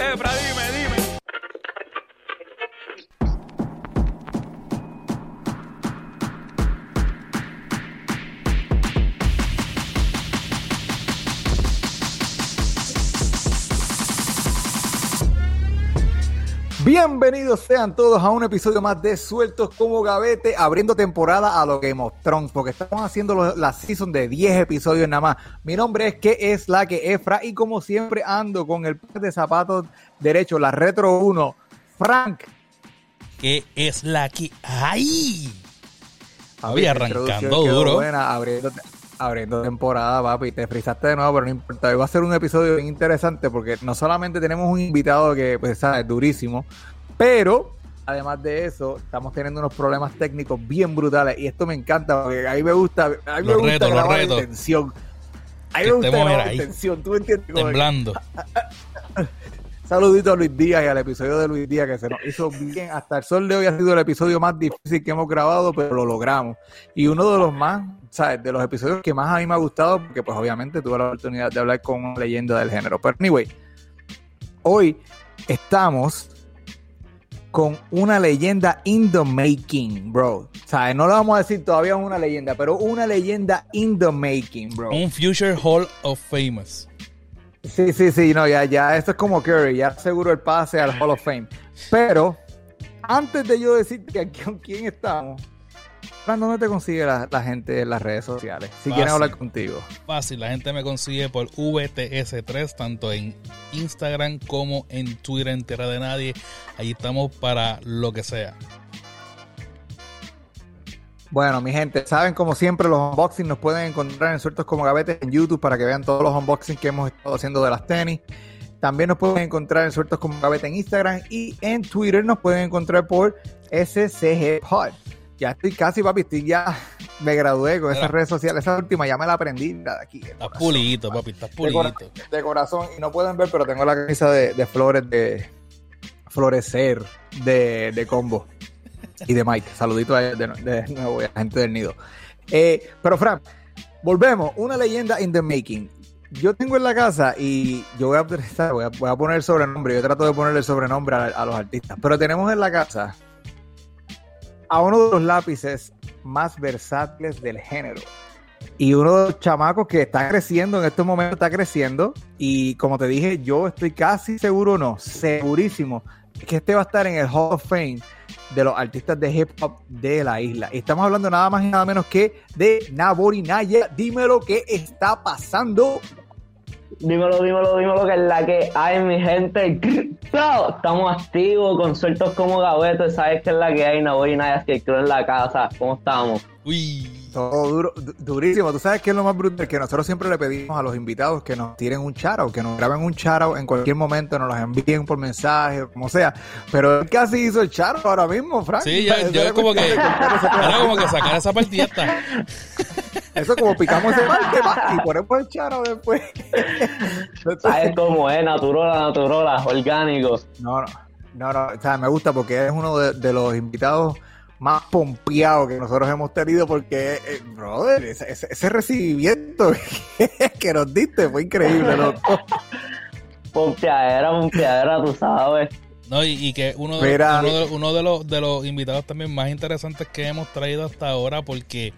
Efra, dime, Bienvenidos sean todos a un episodio más de Sueltos como Gavete, abriendo temporada a lo of Thrones, porque estamos haciendo la season de 10 episodios nada más. Mi nombre es que es la que Efra y como siempre ando con el par de zapatos derecho, la Retro 1, Frank. ¿Qué es la que hay? La arrancando duro. Buena, abriendo, abriendo temporada, papi. Te frizaste de nuevo, pero no importa. Hoy va a ser un episodio bien interesante porque no solamente tenemos un invitado que, pues, sabes, durísimo, pero además de eso, estamos teniendo unos problemas técnicos bien brutales y esto me encanta porque a mí me gusta, a mí me gusta retos, grabar en tensión. A mí Que me gusta grabar en tensión, ¿tú entiendes? Como que- Temblando. Saludito a Luis Díaz y al episodio de Luis Díaz que se nos hizo bien. Hasta el sol de hoy ha sido el episodio más difícil que hemos grabado, pero lo logramos. Y uno de los más, ¿sabes? De los episodios que más a mí me ha gustado, porque pues obviamente tuve la oportunidad de hablar con una leyenda del género. Pero anyway, hoy estamos con una leyenda in the making, bro. ¿Sabes? No le vamos a decir todavía una leyenda, pero una leyenda in the making, bro. Un Future Hall of Famous. Sí, sí, sí, no, ya, ya, esto es como Curry, ya seguro el pase al Hall of Fame. Pero, antes de yo decirte aquí con quién estamos, ¿dónde te consigue la, la gente en las redes sociales? Si quieren hablar contigo. Fácil, la gente me consigue por VTS3, tanto en Instagram como en Twitter en Tierra de Nadie. Ahí estamos para lo que sea. Bueno, mi gente, saben como siempre los unboxings nos pueden encontrar en sueltos como gavetes en YouTube para que vean todos los unboxings que hemos estado haciendo de las tenis. También nos pueden encontrar en sueltos como gavete en Instagram y en Twitter nos pueden encontrar por SCG Pod. Ya estoy casi, papi, estoy ya me gradué con esas redes sociales. Esa última ya me la aprendí la de aquí. de Estás corazón, pulito, papi, estás De, cora- pulito. de corazón. Y no pueden ver, pero tengo la camisa de, de flores de florecer de, de combo y de Mike. Saludito a, de, de nuevo a gente del nido. Eh, pero Fran, volvemos. Una leyenda in the making. Yo tengo en la casa y yo voy a, a, poner sobrenombre. Yo trato de ponerle sobrenombre a, a los artistas. Pero tenemos en la casa a uno de los lápices más versátiles del género. Y uno de los chamacos que está creciendo en estos momentos, está creciendo. Y como te dije, yo estoy casi seguro, no, segurísimo, que este va a estar en el Hall of Fame de los artistas de hip hop de la isla. Y estamos hablando nada más y nada menos que de Nabori Naya. Dime lo que está pasando. Dímelo, dímelo, dímelo, que es la que hay, mi gente. Estamos activos, con sueltos como gavetes. Sabes que es la que hay, no voy nada, que creo en la casa. ¿Cómo estamos? Uy, Todo duro, du- durísimo. Tú sabes que es lo más brutal que nosotros siempre le pedimos a los invitados que nos tiren un charo, que nos graben un charo en cualquier momento, nos los envíen por mensaje como sea. Pero él casi hizo el charo ahora mismo, Frank. sí, ya, Eso yo como que, de era como que sacar esa partida. Eso como picamos ese parte pa, y ponemos el charo después. ¿Sabes cómo es? Naturola, naturola, orgánico. No, no, no, no, o sea, me gusta porque es uno de, de los invitados más pompeados que nosotros hemos tenido porque, eh, brother, ese, ese- ese recibimiento que nos diste fue increíble, loco. Pompeadera, pompeadera, tú sabes. No, y, y que uno, de, Mira. uno, de, uno de los, de los invitados también más interesantes que hemos traído hasta ahora, porque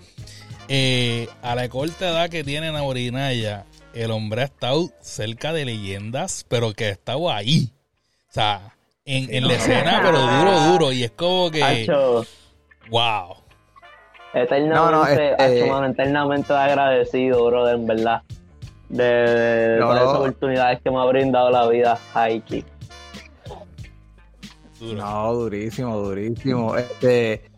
eh, a la corta edad que tiene Naurinaya, el hombre ha estado cerca de leyendas, pero que ha estado ahí. O sea, en, en la escena, pero duro, duro. Y es como que, wow. eternamente, No, no, este- eternamente agradecido, brother, en verdad. De, de No. todas esas oportunidades que me ha brindado la vida, Haiki. No, durísimo, durísimo. Este,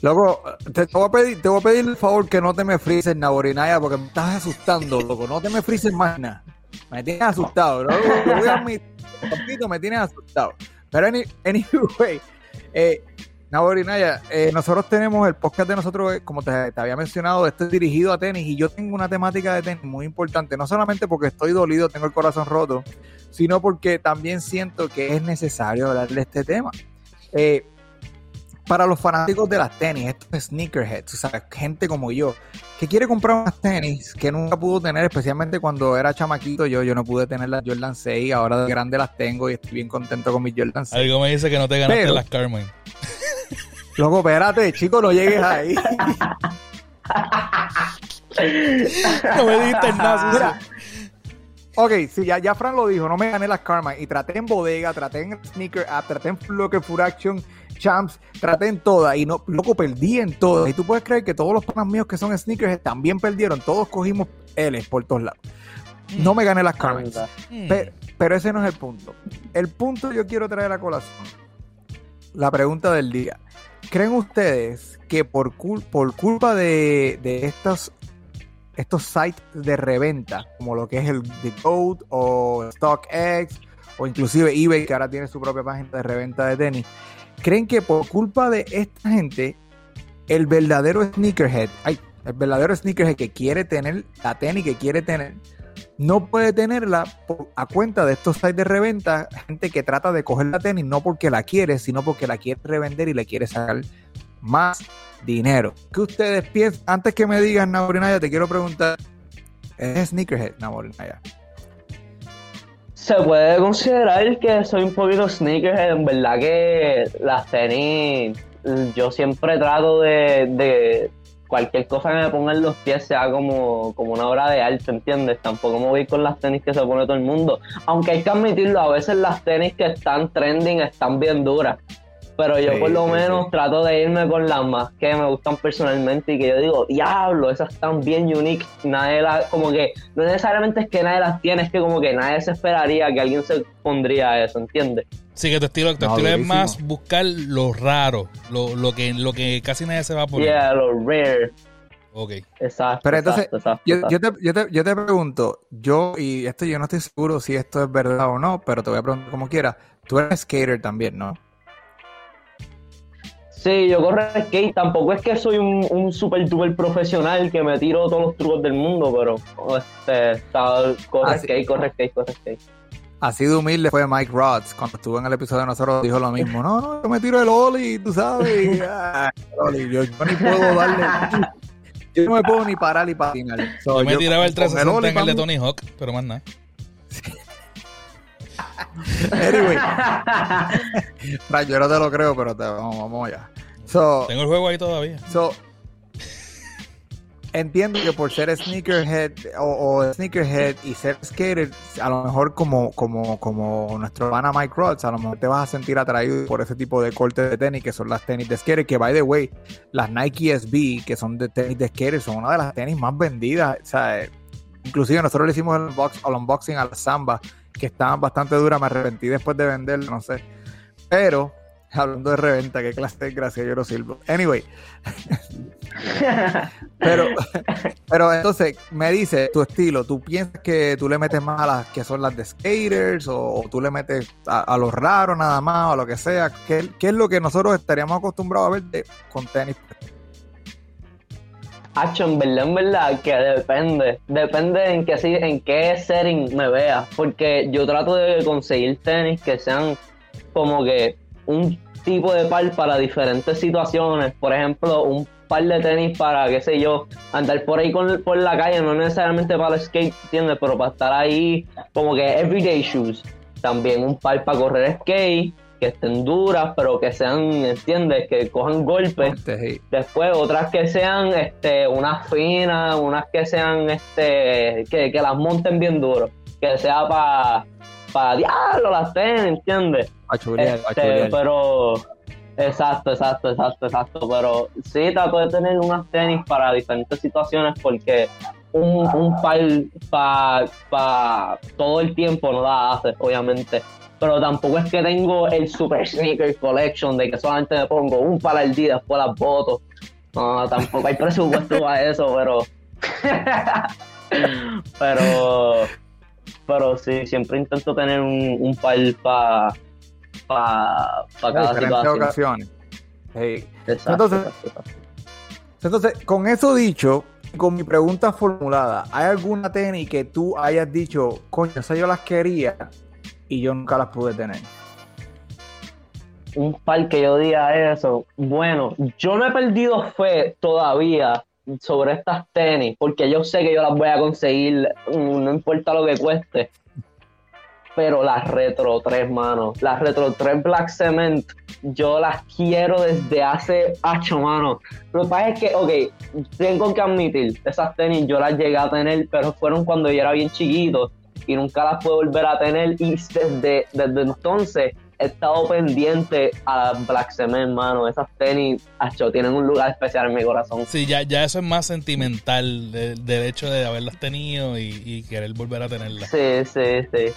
loco, te, te voy a pedir, te voy a pedir el favor que no te me frises, Naborinaya, porque me estás asustando, loco. No te me frises más nada. Me tienes asustado, ¿no? Lo voy a admitir, papito, me tienes asustado. Pero any- anyway, eh, Naborinaya, eh, nosotros tenemos el podcast de nosotros, eh, como te, te había mencionado, este es dirigido a tenis y yo tengo una temática de tenis muy importante, no solamente porque estoy dolido, tengo el corazón roto, sino porque también siento que es necesario hablar de este tema. Eh, para los fanáticos de las tenis, estos sneakerheads, o sea, gente como yo, que quiere comprar unas tenis que nunca pudo tener, especialmente cuando era chamaquito yo, yo no pude tener las Jordan 6, ahora de grande las tengo y estoy bien contento con mis Jordan 6. Algo me dice que no te ganaste las Carmen. Loco, espérate, chico, no llegues ahí. no me dijiste nada. Ok, sí, ya, ya Fran lo dijo, no me gané las Karma y traté en bodega, traté en Sneaker App, traté en Locker Food Action, Champs, traté en todas y no, loco, perdí en todas. Y tú puedes creer que todos los panas míos que son sneakers también perdieron, todos cogimos L por todos lados. No me gané las Karma. Pero, pero ese no es el punto. El punto yo quiero traer a colación. La pregunta del día. ¿Creen ustedes que por, por culpa de, estos, estos sites de reventa, como lo que es el The Code o StockX, o inclusive eBay, que ahora tiene su propia página de reventa de tenis, creen que por culpa de esta gente, el verdadero sneakerhead, ay, el verdadero sneakerhead que quiere tener la tenis que quiere tener, no puede tenerla a cuenta de estos sites de reventa, gente que trata de coger la tenis no porque la quiere, sino porque la quiere revender y le quiere sacar más dinero. ¿Qué ustedes piensan? Antes que me digan, Naurinaya, te quiero preguntar, ¿es sneakerhead, Naurinaya? Se puede considerar que soy un poquito sneakerhead, en verdad que las tenis, yo siempre trato de cualquier cosa que me ponga en los pies sea como, como una obra de arte, ¿entiendes? Tampoco me voy con las tenis que se pone todo el mundo. Aunque hay que admitirlo, a veces las tenis que están trending están bien duras. Pero yo por lo menos trato de irme con las más que me gustan personalmente y que yo digo, diablo, esas están bien unique. Nadie las, como que, no necesariamente es que nadie las tiene, es que como que nadie se esperaría que alguien se pondría eso, ¿entiendes? Sí, que tu estilo, tu estilo es más buscar lo raro, lo, lo, que, lo que casi nadie se va a poner. Yeah, lo rare. Ok. Exacto. Pero entonces, yo, yo, te, yo, te, yo te pregunto, yo, y esto yo no estoy seguro si esto es verdad o no, pero te voy a preguntar como quieras. Tú eres skater también, ¿no? Sí, yo corro skate. Tampoco es que soy un, un super duper profesional que me tiro todos los trucos del mundo, pero este, corre ah, skate, corre skate, corre skate. Así de humilde fue Mike Rods cuando estuvo en el episodio de nosotros dijo lo mismo. No, no, yo me tiro el Oli, tú sabes. yo, ni puedo darle. Yo no me puedo ni parar ni patinar. yo me tiraba el 360 en el de Tony Hawk, pero más nada. anyway. yo no te lo creo, pero te, vamos, vamos allá. Tengo el juego ahí todavía. So, entiendo que por ser sneakerhead o, sneakerhead y ser skater, a lo mejor como, como, como nuestro pana Mike Rods, a lo mejor te vas a sentir atraído por ese tipo de cortes de tenis que son las tenis de skater, que by the way, las Nike SB, que son de tenis de skater, son una de las tenis más vendidas. O sea, inclusive nosotros le hicimos el, el unboxing a la Samba que estaban bastante duras, me arrepentí después de venderlo, no sé. Pero, hablando de reventa, qué clase de gracia yo no sirvo. Anyway. pero, pero entonces, me dice tu estilo, ¿tú piensas que tú le metes más a las que son las de skaters o, tú le metes a, a lo raro nada más o a lo que sea? ¿Qué, ¿Qué, es lo que nosotros estaríamos acostumbrados a ver de, con tenis? En verdad, en verdad, que depende. Depende en qué, en qué setting me vea. Porque yo trato de conseguir tenis que sean como que un tipo de par para diferentes situaciones. Por ejemplo, un par de tenis para, qué sé yo, andar por ahí por la calle, no necesariamente para skate, ¿entiendes? Pero para estar ahí como que everyday shoes. También un par para correr skate que estén duras, pero que sean, ¿entiendes? Que cojan golpes. Después otras que sean este, unas finas, unas que sean, este, que, las monten bien duro. Que sea para para diablo las tenis, ¿entiendes? Este, pero exacto, exacto, exacto, exacto. Pero sí trato de tener unas tenis para diferentes situaciones porque un, un par para pa, todo el tiempo no la hace, obviamente pero tampoco es que tengo el Super Sneaker Collection de que solamente me pongo un par al día después las boto. No, tampoco hay presupuesto para eso, pero. pero. Pero sí, siempre intento tener un, un par para pa, pa cada situación. ocasiones. entonces, entonces, con eso dicho, con mi pregunta formulada, ¿hay alguna tenis que tú hayas dicho, coño, esa yo las quería, y yo nunca las pude tener. un par que yo diga eso. Bueno, yo no he perdido fe todavía sobre estas tenis, porque yo sé que yo las voy a conseguir, mm, no importa lo que cueste. Pero las Retro 3, mano, las Retro 3 Black Cement, yo las quiero desde hace 8, mano. Lo que pasa es que, ok, tengo que admitir, esas tenis yo las llegué a tener, pero fueron cuando yo era bien chiquito y nunca las puedo volver a tener. Y desde, desde entonces he estado pendiente a Black Cement, mano. Esas tenis, acho, tienen un lugar especial en mi corazón. Sí, ya, ya eso es más sentimental del hecho de haberlas tenido y, querer volver a tenerlas. Sí, sí, sí.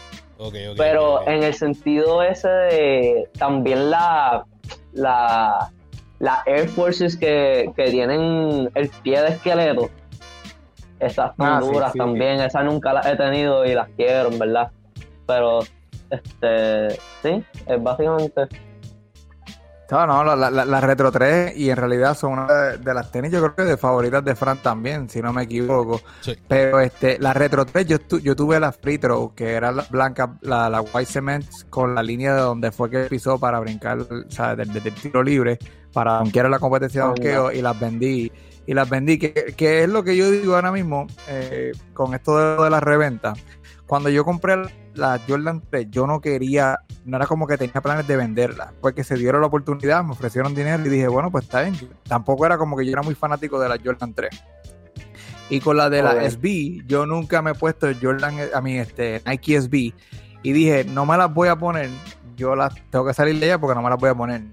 Pero en el sentido ese de también la, la, la Air Forces que, que tienen el pie de esqueleto. Esas tan ah, duras también, esas nunca las he tenido y las quiero, ¿verdad? Pero, este, sí, es básicamente no, no, la, la, Retro 3 y en realidad son una de, las tenis, yo creo que de favoritas de Fran también, si no me equivoco. Pero este, la Retro 3, yo, yo tuve la Free Throw, que era la blanca, la, la White Cement, con la línea de donde fue que pisó para brincar, o sea, del, tiro libre, para donkear la competencia de donqueo, y las vendí. Y las vendí, que, que, es lo que yo digo ahora mismo eh, con esto de, de la reventa. Cuando yo compré la Jordan 3, yo no quería, no era como que tenía planes de venderla, porque se dieron la oportunidad, me ofrecieron dinero y dije, bueno, pues está bien. Tampoco era como que yo era muy fanático de la Jordan 3. Y con la de la SB, yo nunca me he puesto Jordan, a mí, este, Nike SB, y dije, no me las voy a poner, yo las tengo que salir de ella porque no me las voy a poner.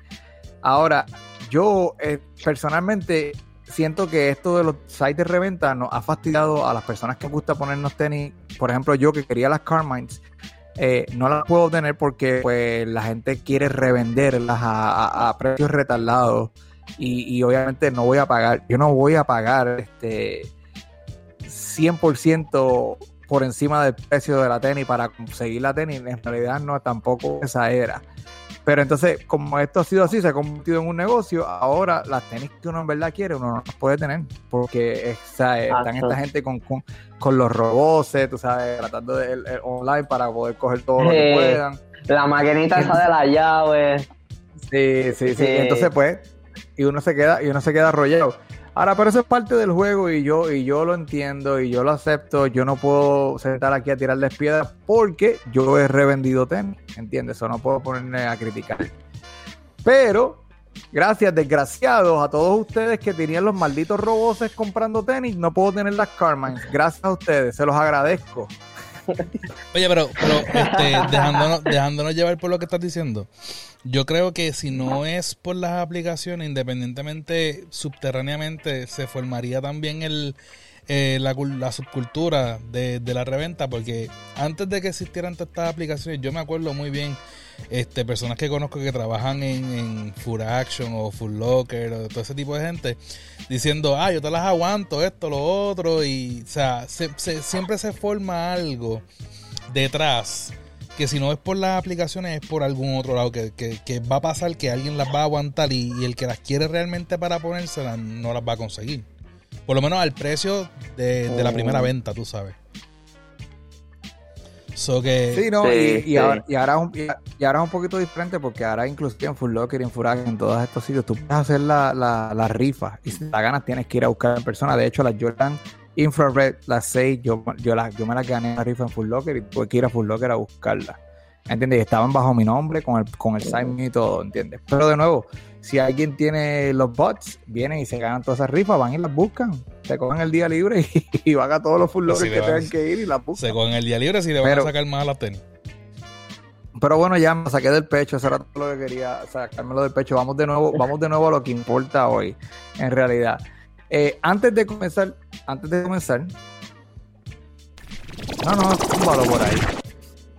Ahora, yo eh, personalmente siento que esto de los sites de reventa nos ha fastidiado a las personas que gusta ponernos tenis. Por ejemplo, yo que quería las Carmines, eh, no las puedo tener porque pues la gente quiere revenderlas a, precios retardados y, obviamente no voy a pagar, yo no voy a pagar este 100% por encima del precio de la tenis para conseguir la tenis, en realidad no tampoco esa era. Pero entonces, como esto ha sido así, se ha convertido en un negocio, ahora las tenis que uno en verdad quiere, uno no las puede tener. Porque están esta gente con, con, los robots, tú sabes, tratando de online para poder coger todo lo que puedan. La maquinita esa de la llave. Sí, sí, sí, Entonces, pues, y uno se queda, y uno se queda arrollado. Ahora, pero eso es parte del juego y yo, y yo lo entiendo y yo lo acepto. Yo no puedo sentar aquí a tirarles piedras porque yo he revendido tenis, ¿entiendes? Eso no puedo ponerme a criticar. Pero, gracias, desgraciados, a todos ustedes que tenían los malditos roboses comprando tenis, no puedo tener las Carmen. Gracias a ustedes, se los agradezco. Oye, pero, pero este, dejándonos, dejándonos llevar por lo que estás diciendo, yo creo que si no es por las aplicaciones, independientemente, subterráneamente, se formaría también el, eh, la, subcultura de, la reventa, porque antes de que existieran todas estas aplicaciones, yo me acuerdo muy bien, este, personas que conozco que trabajan en, en Full Action o Full Locker o todo ese tipo de gente, diciendo, ah, yo te las aguanto, esto, lo otro, y, o sea, siempre se forma algo detrás que si no es por las aplicaciones es por algún otro lado que, va a pasar que alguien las va a aguantar y, el que las quiere realmente para ponérselas no las va a conseguir. Por lo menos al precio de, la primera oh. venta, tú sabes. Que, sí, no, y, Ahora, y, ahora, es un poquito diferente porque ahora inclusive en Full Locker y en Furac, en todos estos sitios, tú puedes hacer la, la, rifa y si la ganas tienes que ir a buscar en persona. De hecho, las Jordan Infrared, las 6, yo, yo, yo me las gané en la rifa en Full Locker y tuve que ir a Full Locker a buscarla. ¿Entiendes? Y estaban bajo mi nombre, con el, con el sign y todo, ¿entiendes? Pero de nuevo, si alguien tiene los bots, vienen y se ganan todas esas rifas, van y las buscan. Se cogen el día libre y, van a todos los full lockers que tengan que ir y las buscan. Se cogen el día libre si le van a sacar más a la tenis. Pero bueno, ya me saqué del pecho, eso era todo lo que quería, sacármelo del pecho. Vamos de nuevo, vamos de nuevo a lo que importa hoy, en realidad. Eh, antes de comenzar, antes de comenzar. No, no, túmbalo por ahí.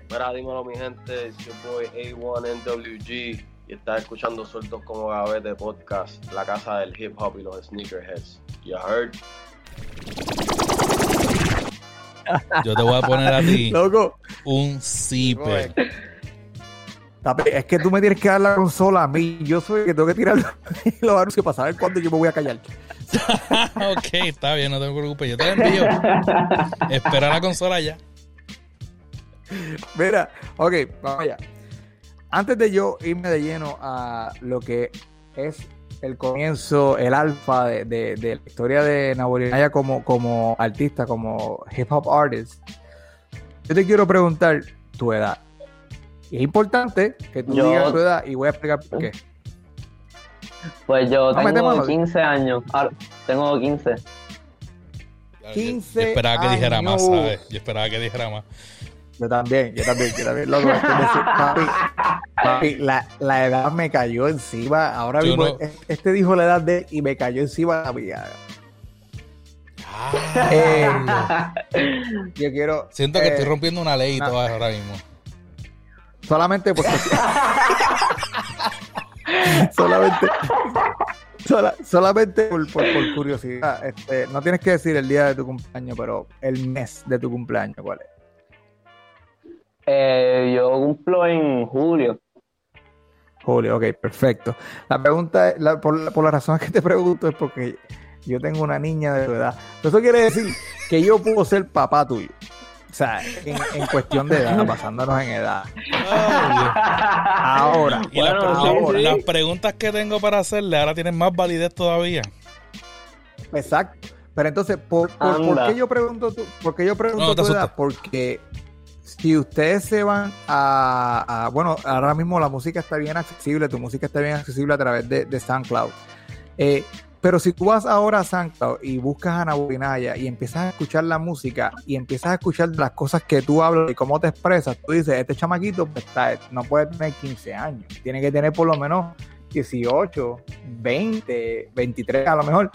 Mira, dímelo mi gente, yo voy A1NWG y estás escuchando Sueltos como Gavete Podcast, la casa del hip hop y los sneakerheads. You heard? Yo te voy a poner a ti Loco. un zipper. Es que tú me tienes que dar la consola a mí. Yo soy el que tengo que tirar los anuncios para saber cuándo yo me voy a callar. ok, está bien, no te preocupes. Yo te envío. Espera la consola ya. Mira, ok, vamos allá. Antes de yo irme de lleno a lo que es el comienzo, el alfa de, de- de la historia de Naborinaya como, como artista, como hip hop artist, yo te quiero preguntar tu edad. Y es importante que tú Yo- digas tu edad y voy a explicar por qué. Pues yo Ah, tengo mano. 15 años. Ahora, tengo 15. Yo- 15 Yo esperaba que dijera más. ¿sabes? Yo esperaba que dijera más. Yo también, yo también, yo también. Loco, papi, papi, la, la edad me cayó encima. Ahora Yo mismo, no- este dijo la edad de y me cayó encima la mía. Ah, Yo quiero. Siento que eh, estoy rompiendo una ley y no. todo ahora mismo. Solamente porque. solamente. sola- solamente por, por- por curiosidad. Este, no tienes que decir el día de tu cumpleaños, pero el mes de tu cumpleaños, ¿cuál es? Eh, yo cumplo en julio. Julio, ok, perfecto. La pregunta, es- la- por, la- por la razón que te pregunto es porque yo tengo una niña de tu edad. Eso quiere decir que yo puedo ser papá tuyo. O sea, en, en cuestión de edad, basándonos en edad. Ahora, Y Bueno, sí, sí. las preguntas que tengo para hacerle ahora tienen más validez todavía. exacto. Pero entonces, ¿por, por, por Anda. qué yo pregunto, tu, por qué yo pregunto No, tu edad? Porque si ustedes se van a, Bueno, ahora mismo la música está bien accesible, tu música está bien accesible a través de, SoundCloud. Eh, pero si tú vas ahora a SoundCloud y buscas a Ana Borinaya y empiezas a escuchar la música y empiezas a escuchar las cosas que tú hablas y cómo te expresas, tú dices, este chamaquito pues, está- no puede tener 15 años, tiene que tener por lo menos 18, 20, 23 a lo mejor.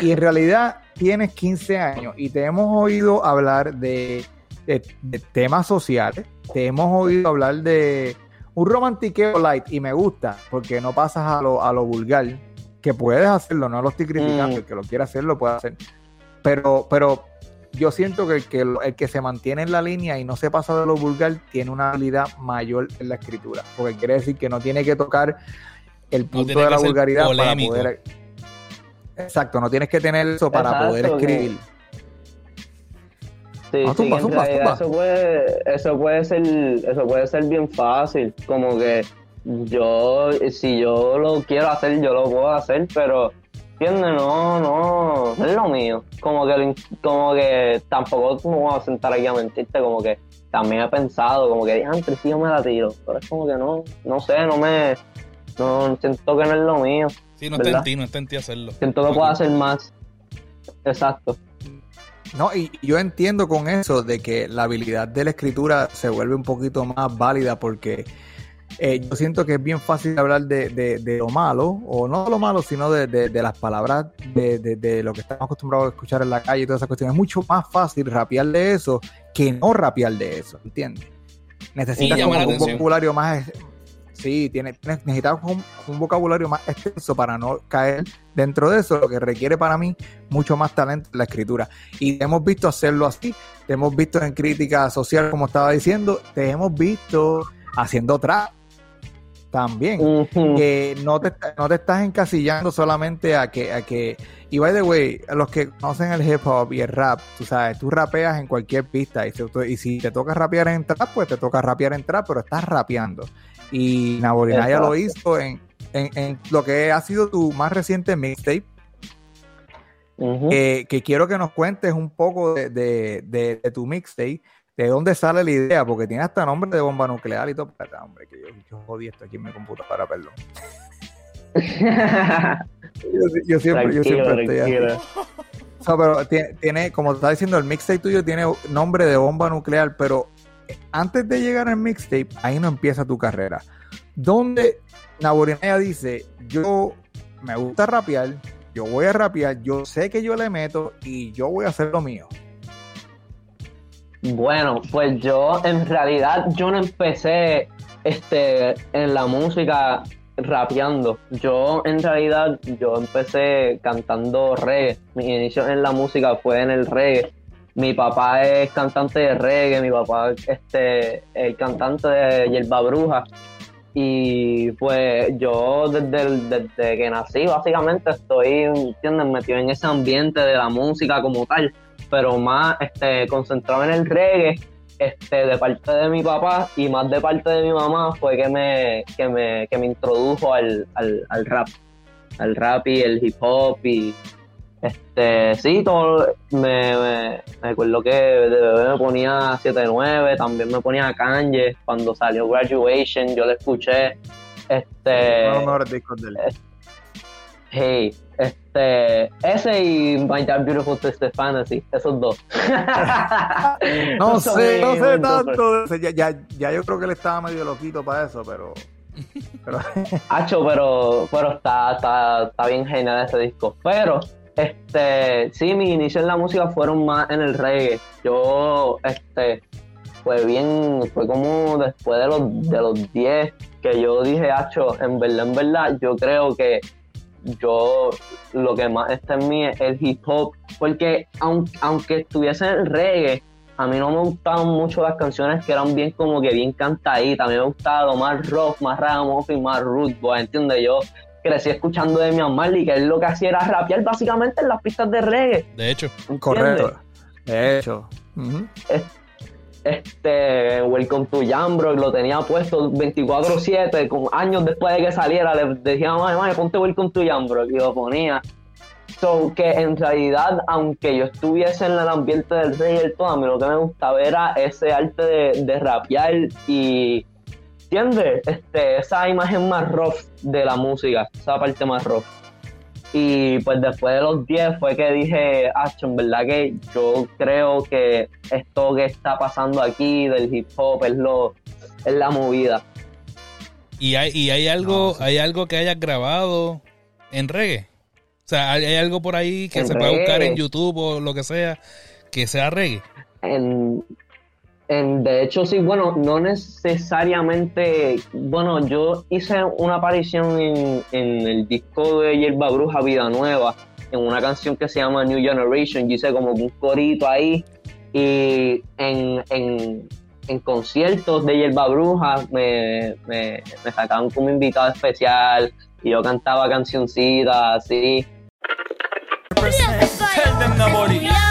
Y en realidad tienes 15 años y te hemos oído hablar de, de- de temas sociales, te hemos oído hablar de un romantiqueo light y me gusta porque no pasas a lo, a lo vulgar, que puedes hacerlo, no lo estoy criticando, Mm. el que lo quiera hacer lo puede hacer. Pero, pero yo siento que el que, el que se mantiene en la línea y no se pasa de lo vulgar tiene una habilidad mayor en la escritura, porque quiere decir que no tiene que tocar el punto de la vulgaridad polémico. para poder... Exacto, no tienes que tener eso para Exacto, poder escribir. Sí, Ah, sí, zumba, realidad zumba. Eso puede, eso puede ser, eso puede ser bien fácil, como que yo, si yo lo quiero hacer, yo lo puedo hacer, pero ¿entiendes? No, no, no es lo mío. Como que, lo- como que tampoco me voy a sentar aquí a mentirte, como que también he pensado, como que antes sí yo me la tiro, pero es como que no, no sé, no me, no siento que no es lo mío, Sí, no está en ¿Verdad? ti, no está en ti hacerlo. siento que puedo hacer más. Exacto. No, y yo entiendo con eso de que la habilidad de la escritura se vuelve un poquito más válida porque eh, yo siento que es bien fácil hablar de, de- de lo malo, o no de lo malo, sino de, de- las palabras de, lo que estamos acostumbrados a escuchar en la calle y todas esas cuestiones. Es mucho más fácil rapear de eso que no rapear de eso, ¿entiendes? Necesitas como un vocabulario más... Sí, tiene, tienes- necesitas un, un vocabulario más extenso para no caer dentro de eso, lo que requiere para mí mucho más talento en la escritura. Y te hemos visto hacerlo así, te hemos visto en crítica social, como estaba diciendo, te hemos visto haciendo trap también. Que no te, no te estás encasillando solamente a que, a que. Y by the way, a los que conocen el hip hop y el rap, tú sabes, tú rapeas en cualquier pista. Y si, y si te toca rapear en trap, pues te toca rapear en trap, pero estás rapeando. Y Naborinaya lo hizo en, en, en lo que ha sido tu más reciente mixtape, eh, que quiero que nos cuentes un poco de, de- de- de tu mixtape, de dónde sale la idea, porque tiene hasta nombre de bomba nuclear y todo. Espérate, hombre, que yo, yo jodí esto aquí en mi computadora, perdón. Yo, yo siempre, yo siempre estoy así. No, pero tiene, tiene, como te estaba diciendo, el mixtape tuyo tiene nombre de bomba nuclear, pero antes de llegar al mixtape, ahí no empieza tu carrera. Donde Naborinaya dice, yo me gusta rapear, yo voy a rapear, yo sé que yo le meto y yo voy a hacer lo mío. Bueno, pues yo en realidad yo no empecé este en la música rapeando. Yo en realidad yo empecé cantando reggae. Mi inicio en la música fue en el reggae. Mi papá es cantante de reggae, mi papá este el cantante de Yerba Bruja. Y pues yo desde, desde que nací básicamente estoy ¿entiendes? metido en ese ambiente de la música como tal pero más este, concentrado en el reggae este, de parte de mi papá y más de parte de mi mamá fue que me, que me, que me introdujo al, al, al rap, al rap y el hip hop y este, sí, todo, me, me, me acuerdo que de bebé me ponía 7-9, también me ponía Kanye, cuando salió Graduation, yo lo escuché, este... Uno de los mejores discos de él. Hey, este, ese y My Dark Beautiful Twisted Fantasy, esos dos. No sé, no sé tanto. ya, ya yo creo que él estaba medio loquito para eso, pero. pero Hacho, pero, pero está, está, está bien genial ese disco. Pero, este, sí, mis inicios en la música fueron más en el reggae. Yo, este, fue bien, fue como después de los, de los 10 que yo dije, Hacho, en verdad, en verdad, yo creo que yo lo que más está en mí es el hip hop, porque aunque, aunque estuviese en el reggae, a mí no me gustaban mucho las canciones que eran bien como que bien cantaditas, a mí me gustaba más rock, más ragamuffin, más root ¿entiendes? Yo crecí escuchando de mi Marley, que él lo que hacía era rapear básicamente en las pistas de reggae, De hecho, ¿entiendes? correcto. De hecho. Ujú. este Welcome to Jambro lo tenía puesto 24-7 con años después de que saliera le decía mamá, mamá, ponte Welcome to Jambro y lo ponía so que en realidad aunque yo estuviese en el ambiente del rey y el todo a mí lo que me gustaba era ese arte de, de rapear y ¿entiendes? Este, esa imagen más rough de la música esa parte más rough y pues después de los 10 fue que dije, en verdad que yo creo que esto que está pasando aquí del hip hop es lo es la movida. y hay, y hay algo, hay algo que hayas grabado en reggae. O sea, hay, hay algo por ahí que En se puede buscar en reggae. YouTube o lo que sea, que sea reggae. En, en- de hecho, sí, bueno, no necesariamente, bueno, yo hice una aparición en, en el disco de Yerba Bruja Vida Nueva, en una canción que se llama New Generation, yo hice como un corito ahí, y en, en, en conciertos de Yerba Bruja me, me, me sacaban como invitado especial, y yo cantaba cancioncitas así, Tell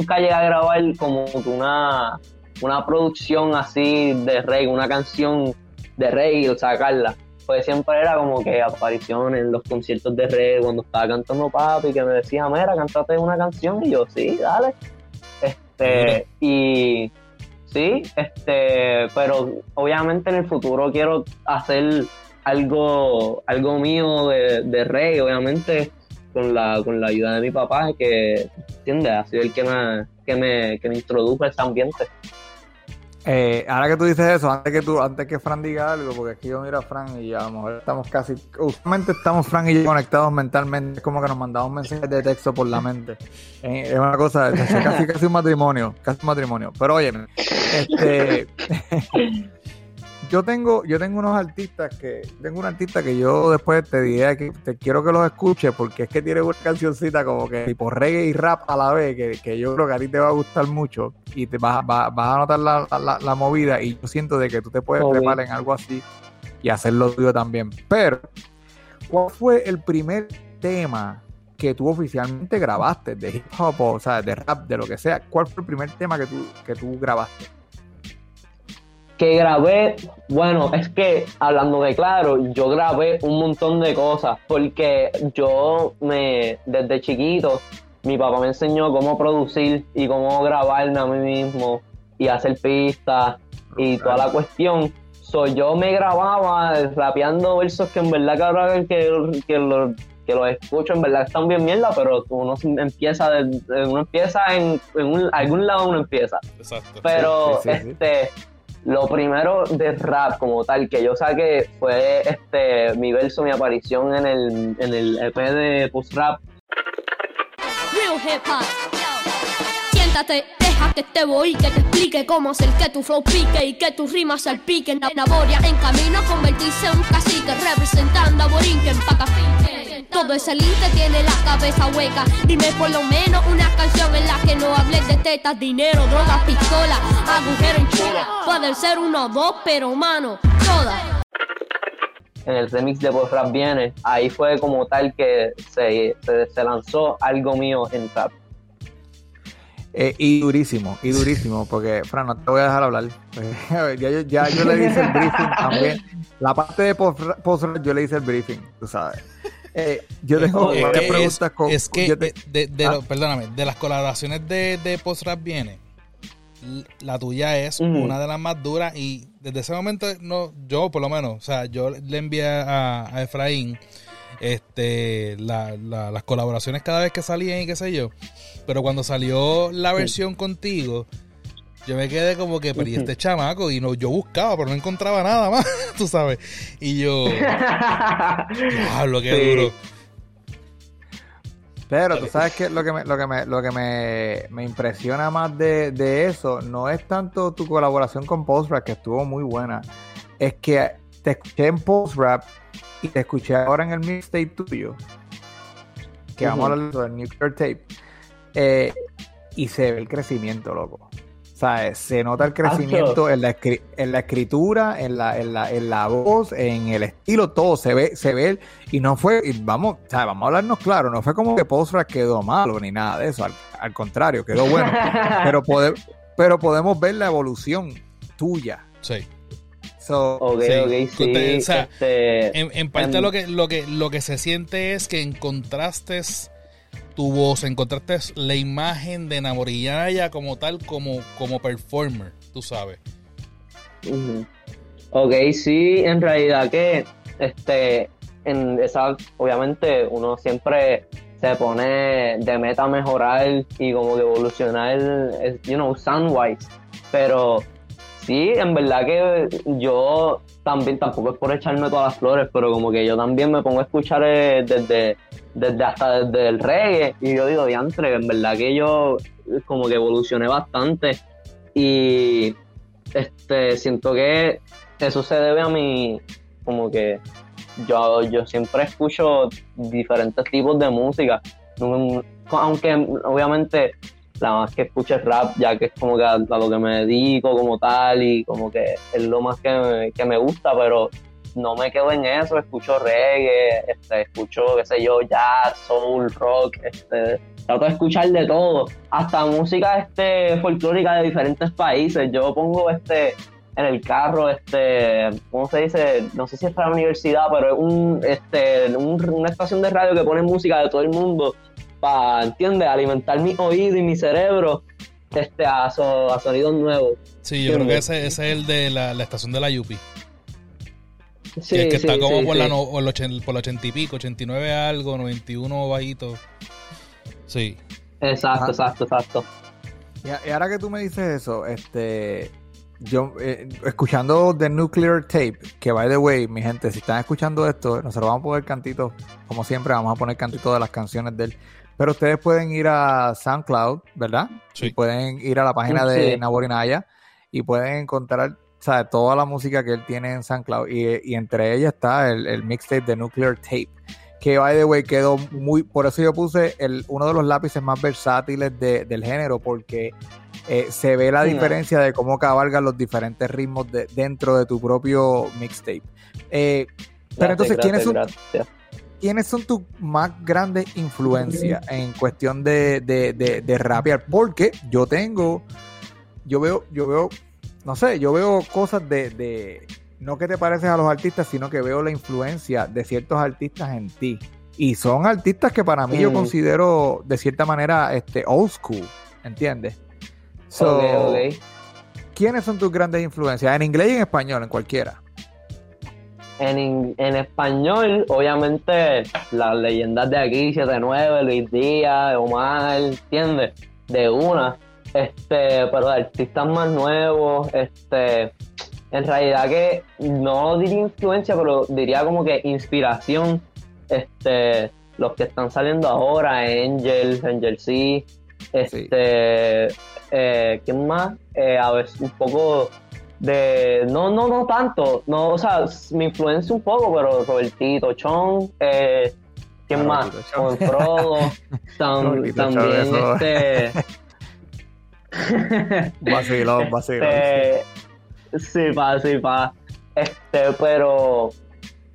nunca llegué a grabar como que una, una producción así de reggae, una canción de reggae, o sacarla. Pues siempre era como que apariciones en los conciertos de reggae cuando estaba cantando papi que me decía, mira, cántate una canción y yo, sí, dale. Este, y sí, este, pero obviamente en el futuro quiero hacer algo, algo mío de, de reggae, obviamente con la, con la ayuda de mi papá, que ¿entiendes? ha sido el que me, que me, que me introdujo a ese ambiente. Eh, ahora que tú dices eso, antes que tú, antes que Fran diga algo, porque aquí yo miro a Fran y a lo mejor estamos casi, usualmente estamos Fran y yo conectados mentalmente, es como que nos mandamos mensajes de texto por la mente. Eh, es una cosa, casi casi un matrimonio, casi un matrimonio. Pero oye, este, yo tengo, yo tengo unos artistas que, tengo un artista que yo después te diré que te quiero que los escuches porque es que tiene una cancioncita como que tipo reggae y rap a la vez que, que yo creo que a ti te va a gustar mucho y te vas, vas, vas a notar la, la, la movida y yo siento de que tú te puedes preparar en algo así y hacerlo tuyo también. Pero, ¿cuál fue el primer tema que tú oficialmente grabaste de hip hop o, o sea, de rap, de lo que sea? ¿Cuál fue el primer tema que tú, que tú grabaste? Que grabé, bueno, es que hablando de claro, yo grabé un montón de cosas porque yo me, desde chiquito, mi papá me enseñó cómo producir y cómo grabarme a mí mismo y hacer pistas y toda la cuestión. So, yo me grababa rapeando versos que en verdad que ahora que, que, lo- que los escucho en verdad están bien mierda, pero uno empieza, de- uno empieza en, en un- algún lado uno empieza. Exacto. Pero Sí, sí, sí. Lo primero de rap como tal que yo saqué fue este mi verso, mi aparición en el, en el EP de Post Rap. Real hip hop. Siéntate, deja que te voy, que te explique cómo hacer que tu flow pique y que tus rimas salpiquen. La en camino a convertirse en un cacique, representando a Borinquen, Pacafinquen. Todo ese linte tiene la cabeza hueca. Dime por lo menos una canción en la que no hables de tetas, dinero, drogas, pistola, agujero en chola. Puede ser uno o dos, pero mano, todas. En el remix de Post Rap Viene, ahí fue como tal que se, se, se lanzó algo mío en rap. Eh, y durísimo, y durísimo, porque, Fran, no te voy a dejar hablar. ya, yo- ya yo le hice el briefing también. La parte de post, post yo le hice el briefing, tú sabes. Eh, yo tengo Es varias que, es, preguntas con. es que te- de, de Ah. lo- perdóname, de las colaboraciones de, de Post Rap viene, la tuya es una de las más duras y desde ese momento no, yo por lo menos, o sea, yo le envié a, a Efraín este la- la- las colaboraciones cada vez que salían y qué sé yo, pero cuando salió la versión contigo, yo me quedé como que, pero ¿y este chamaco? Y no, yo buscaba, pero no encontraba nada más, tú sabes. Y yo, diablo, qué Sí. duro. Pero tú sabes que lo que me, lo que me, lo que me, me impresiona más de, de eso no es tanto tu colaboración con Post-Rap, que estuvo muy buena. Es que te escuché en Post-Rap y te escuché ahora en el mixtape tuyo. Que vamos a hablar del Nuclear Tape. eh, y se ve el crecimiento, loco. O sea, se nota el crecimiento en la, escri- en la escritura, en la, en, la, en la voz, en el estilo, todo se ve, se ve, y no fue, y vamos, vamos a hablarnos claro, no fue como que Post-Rap quedó malo ni nada de eso, al, al contrario, quedó bueno, pero, pode- pero podemos ver la evolución tuya. Sí. So, ok, Sí, ok, sí. usted, o sea, este, En, en parte Em, lo que, lo que lo que se siente es que encontraste tu voz, encontraste la imagen de Namorillaya como tal, como, como performer, tú sabes. Ok, sí, en realidad que este en esa obviamente uno siempre se pone de meta mejorar y como que evolucionar, you know, soundwise, pero sí, en verdad que yo también tampoco es por echarme todas las flores, pero como que yo también me pongo a escuchar eh, desde desde hasta desde el reggae y yo digo, diantre, en verdad que yo como que evolucioné bastante y este siento que eso se debe a mi como que yo, yo siempre escucho diferentes tipos de música aunque obviamente la más que escucho es rap ya que es como que a, lo que me dedico como tal y como que es lo más que me, que me gusta pero no me quedo en eso escucho reggae este escucho qué sé yo jazz soul rock este trato de escuchar de todo, hasta música este folclórica de diferentes países. Yo pongo este en el carro, este, ¿cómo se dice? No sé si es para la universidad, pero es un, este, un- una estación de radio que pone música de todo el mundo para, ¿entiendes? Alimentar mi oído y mi cerebro este, a, so- a sonidos nuevos. Sí, yo creo que ese, ese es el de la, la estación de la Yupi. Sí, que es que sí, está como sí, por. La, por, el ochen- por el 80 y pico, 89 algo, 91 bajito. Sí. Exacto, Ajá. exacto, exacto. Y, y ahora que tú me dices eso, este, yo eh, escuchando The Nuclear Tape, que by the way, mi gente, si están escuchando esto, nosotros vamos a poner cantitos, como siempre, vamos a poner cantitos de las canciones de él. Pero ustedes pueden ir a SoundCloud, ¿verdad? Sí. Y pueden ir a la página de. Naborinaya y pueden encontrar ¿sabes? toda la música que él tiene en SoundCloud. Y, y entre ellas está el, el mixtape de Nuclear Tape. Que by the way quedó muy. Por eso yo puse el, uno de los lápices más versátiles de- del género, porque eh, se ve la Sí, diferencia de cómo cabalgan los diferentes ritmos de- dentro de tu propio mixtape. Eh, pero entonces, ¿quiénes son, gracias. ¿Quiénes son tus más grandes influencias en cuestión de, de, de, de rapear? Porque yo tengo, yo veo, yo veo, no sé, yo veo cosas de, de no que te pareces a los artistas, sino que veo la influencia de ciertos artistas en ti. Y son artistas que para mí yo Mm. considero de cierta manera este old school, ¿entiendes? So, Ok, ok. ¿Quiénes son tus grandes influencias? En inglés y en español, en cualquiera. En, en español, obviamente, las leyendas de aquí, 79, Luis Díaz, Omar, ¿entiendes? De una. Este, pero de artistas más nuevos, este, en realidad que no diría influencia, pero diría como que inspiración. Este, los que están saliendo ahora, Angel, Angel C, este, eh, ¿quién más? Eh, a veces un poco de no no no tanto no o sea me influencia un poco pero Robertito Chon eh, ¿Quién Claro, más? Chon. Con Frodo. tam- Chon, también eso- este. Vacilón, vacilón. Este, sí, pa, sí, pa. Este, pero,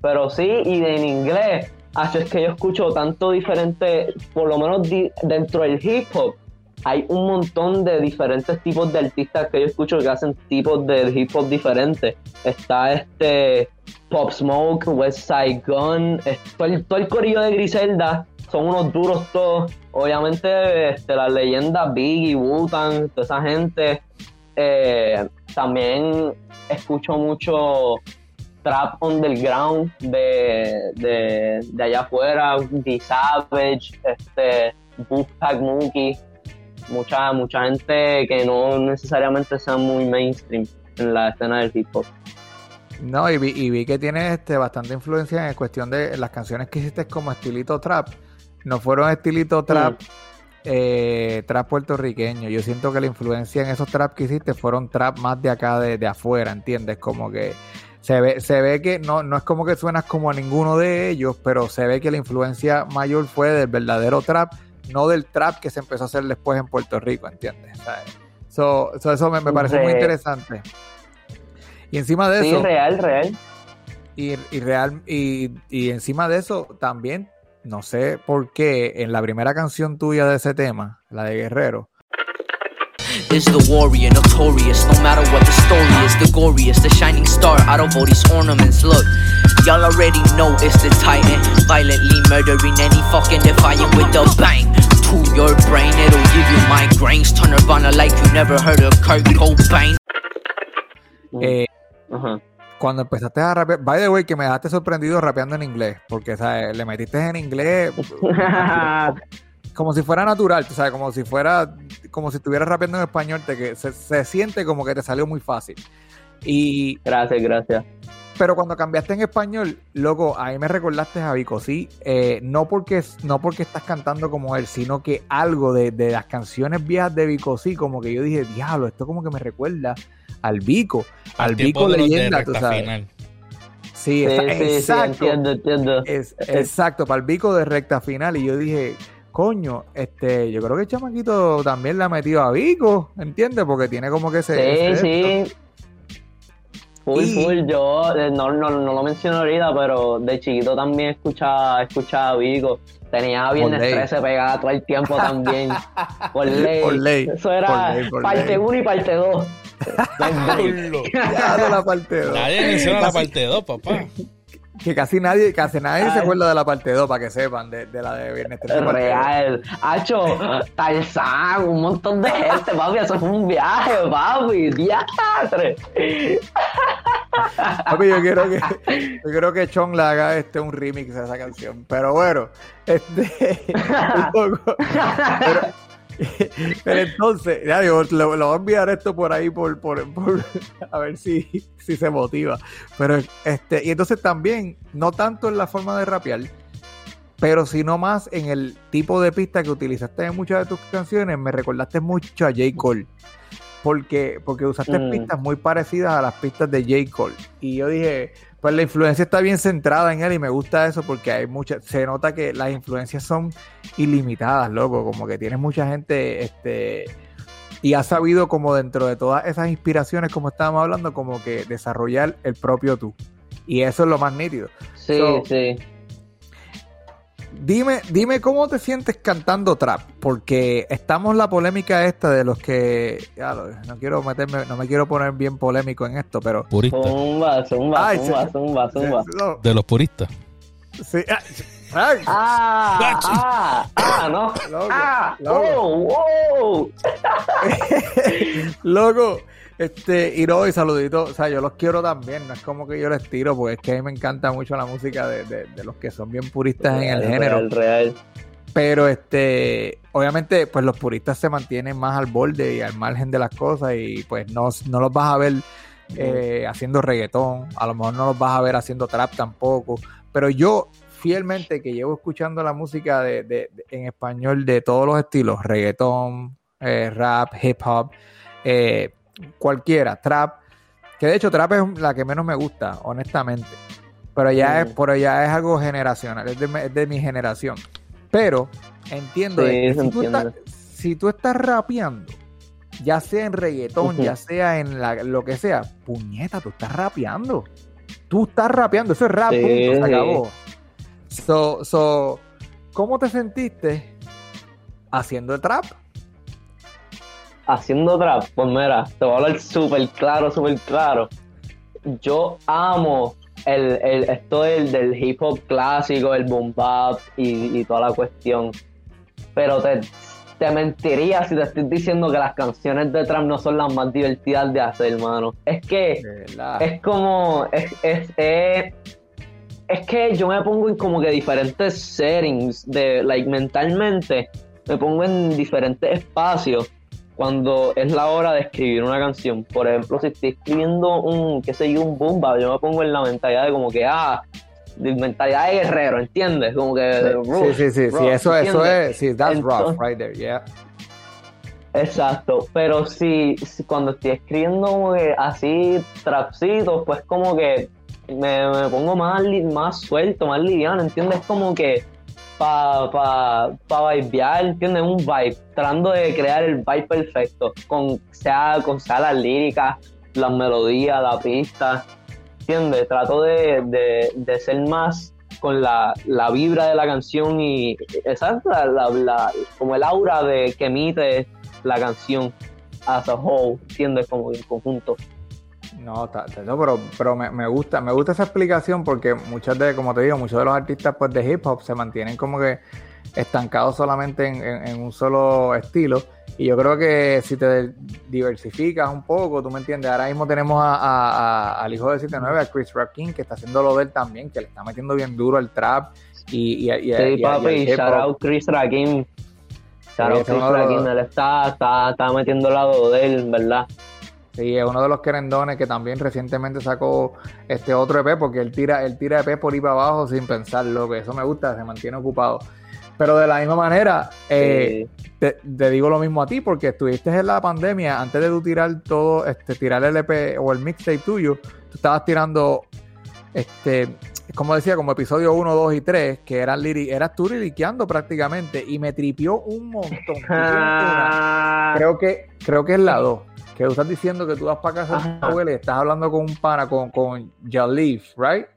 pero sí, y en inglés, así es que yo escucho tanto diferente, por lo menos di- dentro del hip hop, hay un montón de diferentes tipos de artistas que yo escucho que hacen tipos de hip hop diferentes. Está este Pop Smoke, West Side Gun, todo el, todo el corillo de Griselda, son unos duros todos. Obviamente, este, las leyendas Biggie, Wu-Tang, toda esa gente. Eh, también escucho mucho trap underground de, de, de allá afuera, The Savage, este, Wolfpack Mookie, mucha, mucha gente que no necesariamente sea muy mainstream en la escena del hip hop. No, y vi, y vi que tienes este, bastante influencia en cuestión de las canciones que hiciste como estilito trap. No fueron estilito trap, eh, trap puertorriqueño. Yo siento que la influencia en esos trap que hiciste fueron trap más de acá, de, de afuera, ¿entiendes? Como que se ve, se ve que no, no es como que suenas como a ninguno de ellos, pero se ve que la influencia mayor fue del verdadero trap, no del trap que se empezó a hacer después en Puerto Rico, ¿entiendes? So- so eso me, me parece muy Re- interesante. Y encima de Sí, eso, real, real. y, y real y, y encima de eso también no sé por qué en la primera canción tuya de ese tema, la de Guerrero, is the warrior, notorious. No matter what the story is, the goriest, the shining star out of all these ornaments. Look, y'all already know it's the titan, violently murdering any fucking defiant with the bang. To your brain, it'll give you migraines. Turn Nirvana like you never heard of Kurt Cobain. eh, Ajá. cuando empezaste a rapear, by the way, que me dejaste sorprendido rapeando en inglés, porque ¿sabes? le metiste en inglés como si fuera natural, sabes, como si fuera, como si estuvieras rapeando en español, te, que se, se siente como que te salió muy fácil. Y gracias, gracias. Pero cuando cambiaste en español, loco, ahí me recordaste a Vico, sí, eh, no, porque, no porque estás cantando como él, sino que algo de, de las canciones viejas de Vico, sí, como que yo dije, diablo, esto como que me recuerda al Vico, al, tiempo Vico leyenda, tú sabes. final. Sí, Sí, esa- sí, sí, exacto, entiendo, entiendo. es, exacto, para el Vico de recta final, y yo dije, coño, este, yo creo que el chamaquito también le ha metido a Vico, ¿entiendes? Porque tiene como que ese... Sí, ese- sí. Full, Y- full. Yo eh, no, no, no lo menciono ahorita, pero de chiquito también escuchaba, escuchaba a Vico. Tenía Viernes ley. 13 pegada todo el tiempo también. Por ley. Por ley, Eso era por ley, por parte ley. 1 y parte 2. Diablo. Ya de la parte dos. Nadie menciona la parte 2, papá. Que casi nadie, casi nadie se acuerda de la parte 2, para que sepan, de, de la de Viernes 13 parte dos. Real. Hacho, Tarzán, un montón de gente, papi. Eso fue un viaje, papi. Diatre. Papi, yo quiero que, yo quiero que Chong le haga este un remix de esa canción. Pero bueno, este un poco- pero, pero entonces, ya digo, lo, lo voy a enviar esto por ahí por, por, por- a ver si, si se motiva. Pero este, y entonces también, no tanto en la forma de rapear, pero sino más en el tipo de pista que utilizaste en muchas de tus canciones, me recordaste mucho a J. Cole. Porque, porque usaste Mm. pistas muy parecidas a las pistas de J. Cole. Y yo dije, pues la influencia está bien centrada en él y me gusta eso porque hay mucha, se nota que las influencias son ilimitadas, loco, como que tienes mucha gente, este, y has sabido como dentro de todas esas inspiraciones, como estábamos hablando, como que desarrollar el propio tú. Y eso es lo más nítido. Sí, So- sí. Dime, dime cómo te sientes cantando trap, porque estamos en la polémica esta de los que, ya lo- no quiero meterme, no me quiero poner bien polémico en esto, pero Purista. Zumba, zumba, Ay, zumba, zumba, zumba. No, De los puristas. sí, ah, ay, Ah, ah, ah, no. Loco, Ah, loco. oh, wow. Loco, este, y no, y saludito, o sea, yo los quiero también, no es como que yo les tiro, porque es que a mí me encanta mucho la música de, de- de los que son bien puristas en el género, Real, real. pero este, obviamente, pues los puristas se mantienen más al borde y al margen de las cosas, y pues no, no los vas a ver eh, haciendo reggaetón, a lo mejor no los vas a ver haciendo trap tampoco, pero yo fielmente que llevo escuchando la música de, de- de- en español de todos los estilos, reggaetón, eh, rap, hip hop, eh, cualquiera, trap, que de hecho trap es la que menos me gusta, honestamente. Pero ya, es, Mm. pero ya es algo generacional, es de, es de mi generación. Pero entiendo Sí, que si, tú estás, entiende. si tú estás rapeando, ya sea en reggaetón, ya sea en la- lo que sea, puñeta, tú estás rapeando. Tú estás rapeando, eso es rap, Sí, punto, se acabó. So, so, ¿cómo te sentiste haciendo el trap? Haciendo trap, pues mira, te voy a hablar súper claro, súper claro. Yo amo el, el, esto del, del hip hop clásico, el boom bap y, y toda la cuestión. Pero te, te mentiría si te estoy diciendo que las canciones de trap no son las más divertidas de hacer, hermano. Es que verdad. es como es, es, es, es que yo me pongo en como que diferentes settings de like mentalmente me pongo en diferentes espacios cuando es la hora de escribir una canción por ejemplo si estoy escribiendo un qué sé yo un boom bap, yo me pongo en la mentalidad de como que ah de mentalidad de guerrero ¿entiendes? como que Sí, rough, sí, sí, sí, rough, eso, eso ¿entiendes? es, sí, that's rough right there, yeah. Exacto, pero si, si cuando estoy escribiendo como que así trapcitos, pues como que me, me pongo más, más suelto, más liviano, ¿entiendes? Como que para pa, pa vibear, ¿entiendes? Un vibe, tratando de crear el vibe perfecto, con sea, con sea las líricas, las melodías, la pista, ¿entiendes? Trato de, de, de ser más con la, la vibra de la canción y la, la- la- como el aura de que emite la canción as a whole, ¿entiendes? Como en conjunto. No, pero, pero me, me gusta, me gusta esa explicación porque muchas de, como te digo, muchos de los artistas pues de hip hop se mantienen como que estancados solamente en, en- en un solo estilo. Y yo creo que si te diversificas un poco, tú me entiendes, ahora mismo tenemos a- a- a- al hijo de 79, a Chris Rakin, que está haciendo lo de él también, que le está metiendo bien duro al trap y, y, y- Sí, y papi, shout out Chris Rakim. Shout out Chris Rakim, él está, está, está metiendo el lado de él, ¿verdad? Sí, es uno de los querendones que también recientemente sacó este otro EP, porque él tira, él tira EP por ir para abajo sin pensarlo, que eso me gusta, se mantiene ocupado. Pero de la misma manera, eh, Sí. te, te digo lo mismo a ti, porque estuviste en la pandemia, antes de tú tirar todo, este, tirar el EP o el mixtape tuyo, tú estabas tirando, este, como decía, como episodio 1, 2 y 3, que eran liri- eras tú liriqueando prácticamente, y me tripió un montón. Ah, creo que creo que es la 2. Que tú estás diciendo que tú vas para casa de tu abuela y estás hablando con un pana, con, con Jalif, ¿right?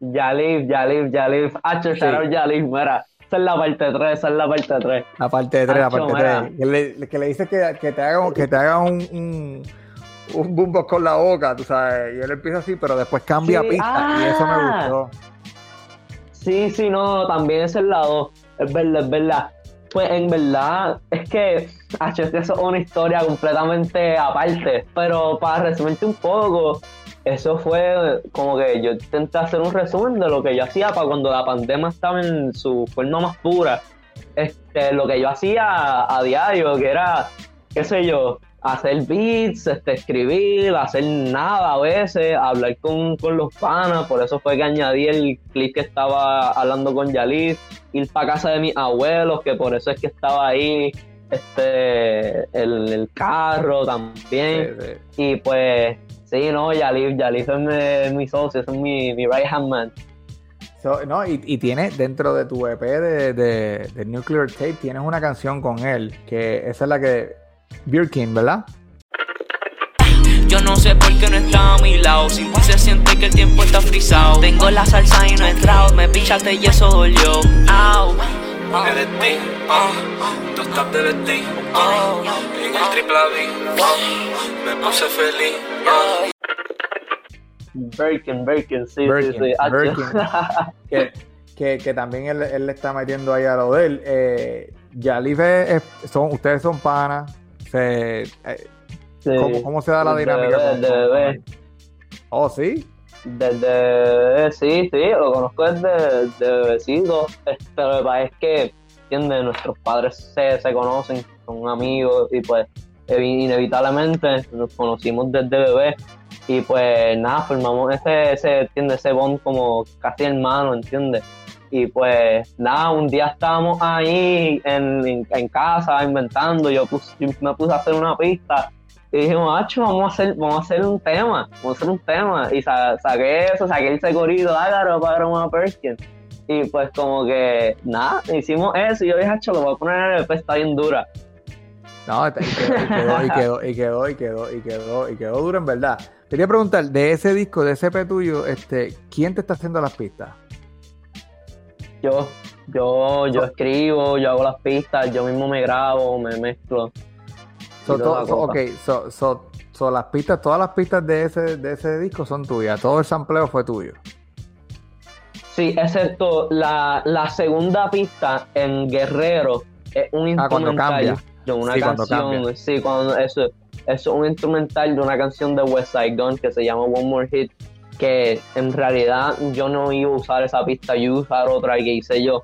Yalif, Yalif, Yalif. Hacho, Sí. Yalif, mira. Esa es la parte 3, esa es la parte 3. La parte de 3, la parte mira. 3. Que le, que le dice que, que te haga, que te haga un, un, un boombox con la boca, tú sabes. Y él empieza así, pero después cambia Sí, pista. Y eso me ah. gustó. Sí, sí, no, también es el lado. Es verdad, es verdad. Pues en verdad, es que, que eso es una historia completamente aparte. Pero para resumirte un poco, eso fue como que yo intenté hacer un resumen de lo que yo hacía para cuando la pandemia estaba en su forma más pura. Este, lo que yo hacía a diario, que era, qué sé yo, hacer beats, este, escribir, hacer nada a veces, hablar con, con los panas, por eso fue que añadí el clip que estaba hablando con Yalif, ir para casa de mis abuelos, que por eso es que estaba ahí, este, el, el carro también, Sí, sí. y pues, sí, no, Yalif, Yalif es mi, mi socio, es mi, mi right hand man. So, no, y, y tiene dentro de tu EP de, de, de Nuclear Tape, tienes una canción con él, que esa es la que. Birkin, ¿verdad? Yo no sé por qué no está a mi lado. Sin ti se siente que el tiempo está frisado. Tengo la salsa y no he entrado. Me pichaste y eso dolió. Au. LSD, ah, tú estás de LSD, ah, en el triple B, ah, me puse feliz, ah. Birkin, Birkin, sí, Birkin, sí, sí. Birkin. que, que, que también él, él le está metiendo ahí a lo de él. Eh, Yalif es- son, ustedes son panas. Se, eh, Sí. ¿cómo, cómo se da la dinámica? bebé, con- de con- bebé. Oh, sí. Desde, sí, sí, lo conozco desde, desde bebecito, pero pasa es que, ¿entiendes? Nuestros padres se, se conocen, son amigos y pues evi- inevitablemente nos conocimos desde bebé y pues nada, formamos ese, ese, ¿entiendes? Ese bond como casi hermano, ¿entiendes? Y pues nada, un día estábamos ahí en, en, casa inventando, yo, pus- yo me puse a hacer una pista Y dijimos, Acho, vamos a hacer, vamos a hacer un tema, vamos a hacer un tema. Y sa- saqué eso, saqué el segurito, ágaro para una Perkins. Y pues como que, nada, hicimos eso. Y yo dije, Acho, lo voy a poner en el EP, está bien dura. No, y quedó, y quedó, y quedó, y quedó, y quedó, y quedó duro en verdad. Quería preguntar, de ese disco, de ese EP tuyo, este, ¿quién te está haciendo las pistas? Yo, yo, yo escribo, yo hago las pistas, yo mismo me grabo, me mezclo. So, to- so- ok, so, so, so las pistas, todas las pistas de ese, de ese disco son tuyas, todo el sampleo fue tuyo. Sí, excepto la, la segunda pista en Guerrero es un Ah, cuando instrumental de una Sí, cuando canción. cambia. Sí, cuando eso, eso es un instrumental de una canción de West Side Gun que se llama One More Hit. Que en realidad yo no iba a usar esa pista, yo iba a usar otra que hice yo.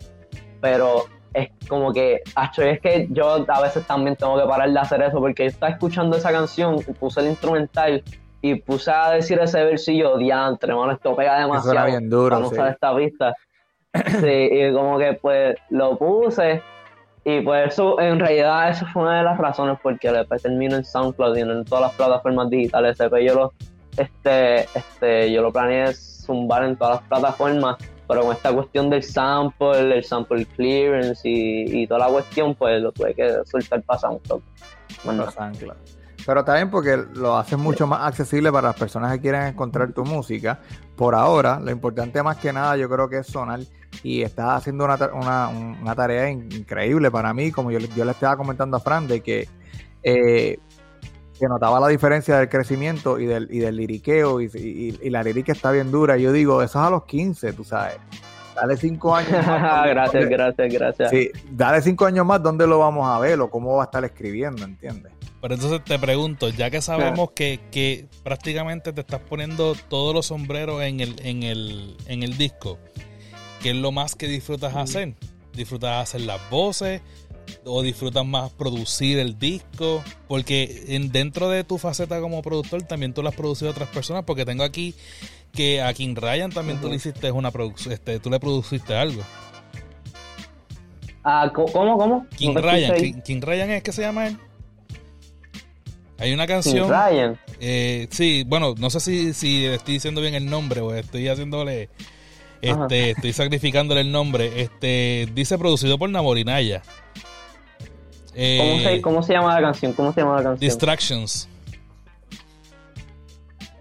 Pero es como que, acho, es que yo a veces también tengo que parar de hacer eso porque yo estaba escuchando esa canción, puse el instrumental y puse a decir ese versillo, diantre, mano, esto pega demasiado bien duro, para no sí. usar esta pista. Sí, y como que pues lo puse y pues eso, en realidad eso fue una de las razones porque el EP terminó en SoundCloud y en todas las plataformas digitales. EP yo lo, este, este, yo lo planeé zumbar en todas las plataformas, pero con esta cuestión del sample, el sample clearance y, y toda la cuestión, pues lo tuve que soltar para SoundCloud. Bueno, Los anclas. Pero también porque lo haces mucho más accesible para las personas que quieren encontrar tu música. Por ahora, lo importante más que nada yo creo que es sonar y estás haciendo una, una, una tarea in- increíble para mí, como yo, le- yo le estaba comentando a Fran, de que, eh, que notaba la diferencia del crecimiento y del, y del liriqueo y, y- y la lírica está bien dura. Yo digo, eso es a los 15, tú sabes. Dale cinco años más. gracias, ¿dónde- gracias, gracias. Sí, dale cinco años más, ¿dónde lo vamos a ver o cómo va a estar escribiendo, entiendes? Pero entonces te pregunto, ya que sabemos que, que prácticamente te estás poniendo todos los sombreros en el, en el, en el disco, ¿qué es lo más que disfrutas hacer? ¿Disfrutas hacer las voces? ¿O disfrutas más producir el disco? Porque en, dentro de tu faceta como productor también tú lo has producido a otras personas, porque tengo aquí que a King Ryan también tú le hiciste una producción, este, tú le produciste algo. Ah, ¿cómo, cómo? King Ryan. King, King Ryan es que se llama él. Hay una canción. Ryan. Eh, sí, bueno, no sé si, si estoy diciendo bien el nombre o estoy haciéndole. Este, estoy sacrificándole el nombre. Este, dice producido por Namorinaya. Eh, ¿Cómo se, ¿Cómo se llama la canción? ¿Cómo se llama la canción? Distractions.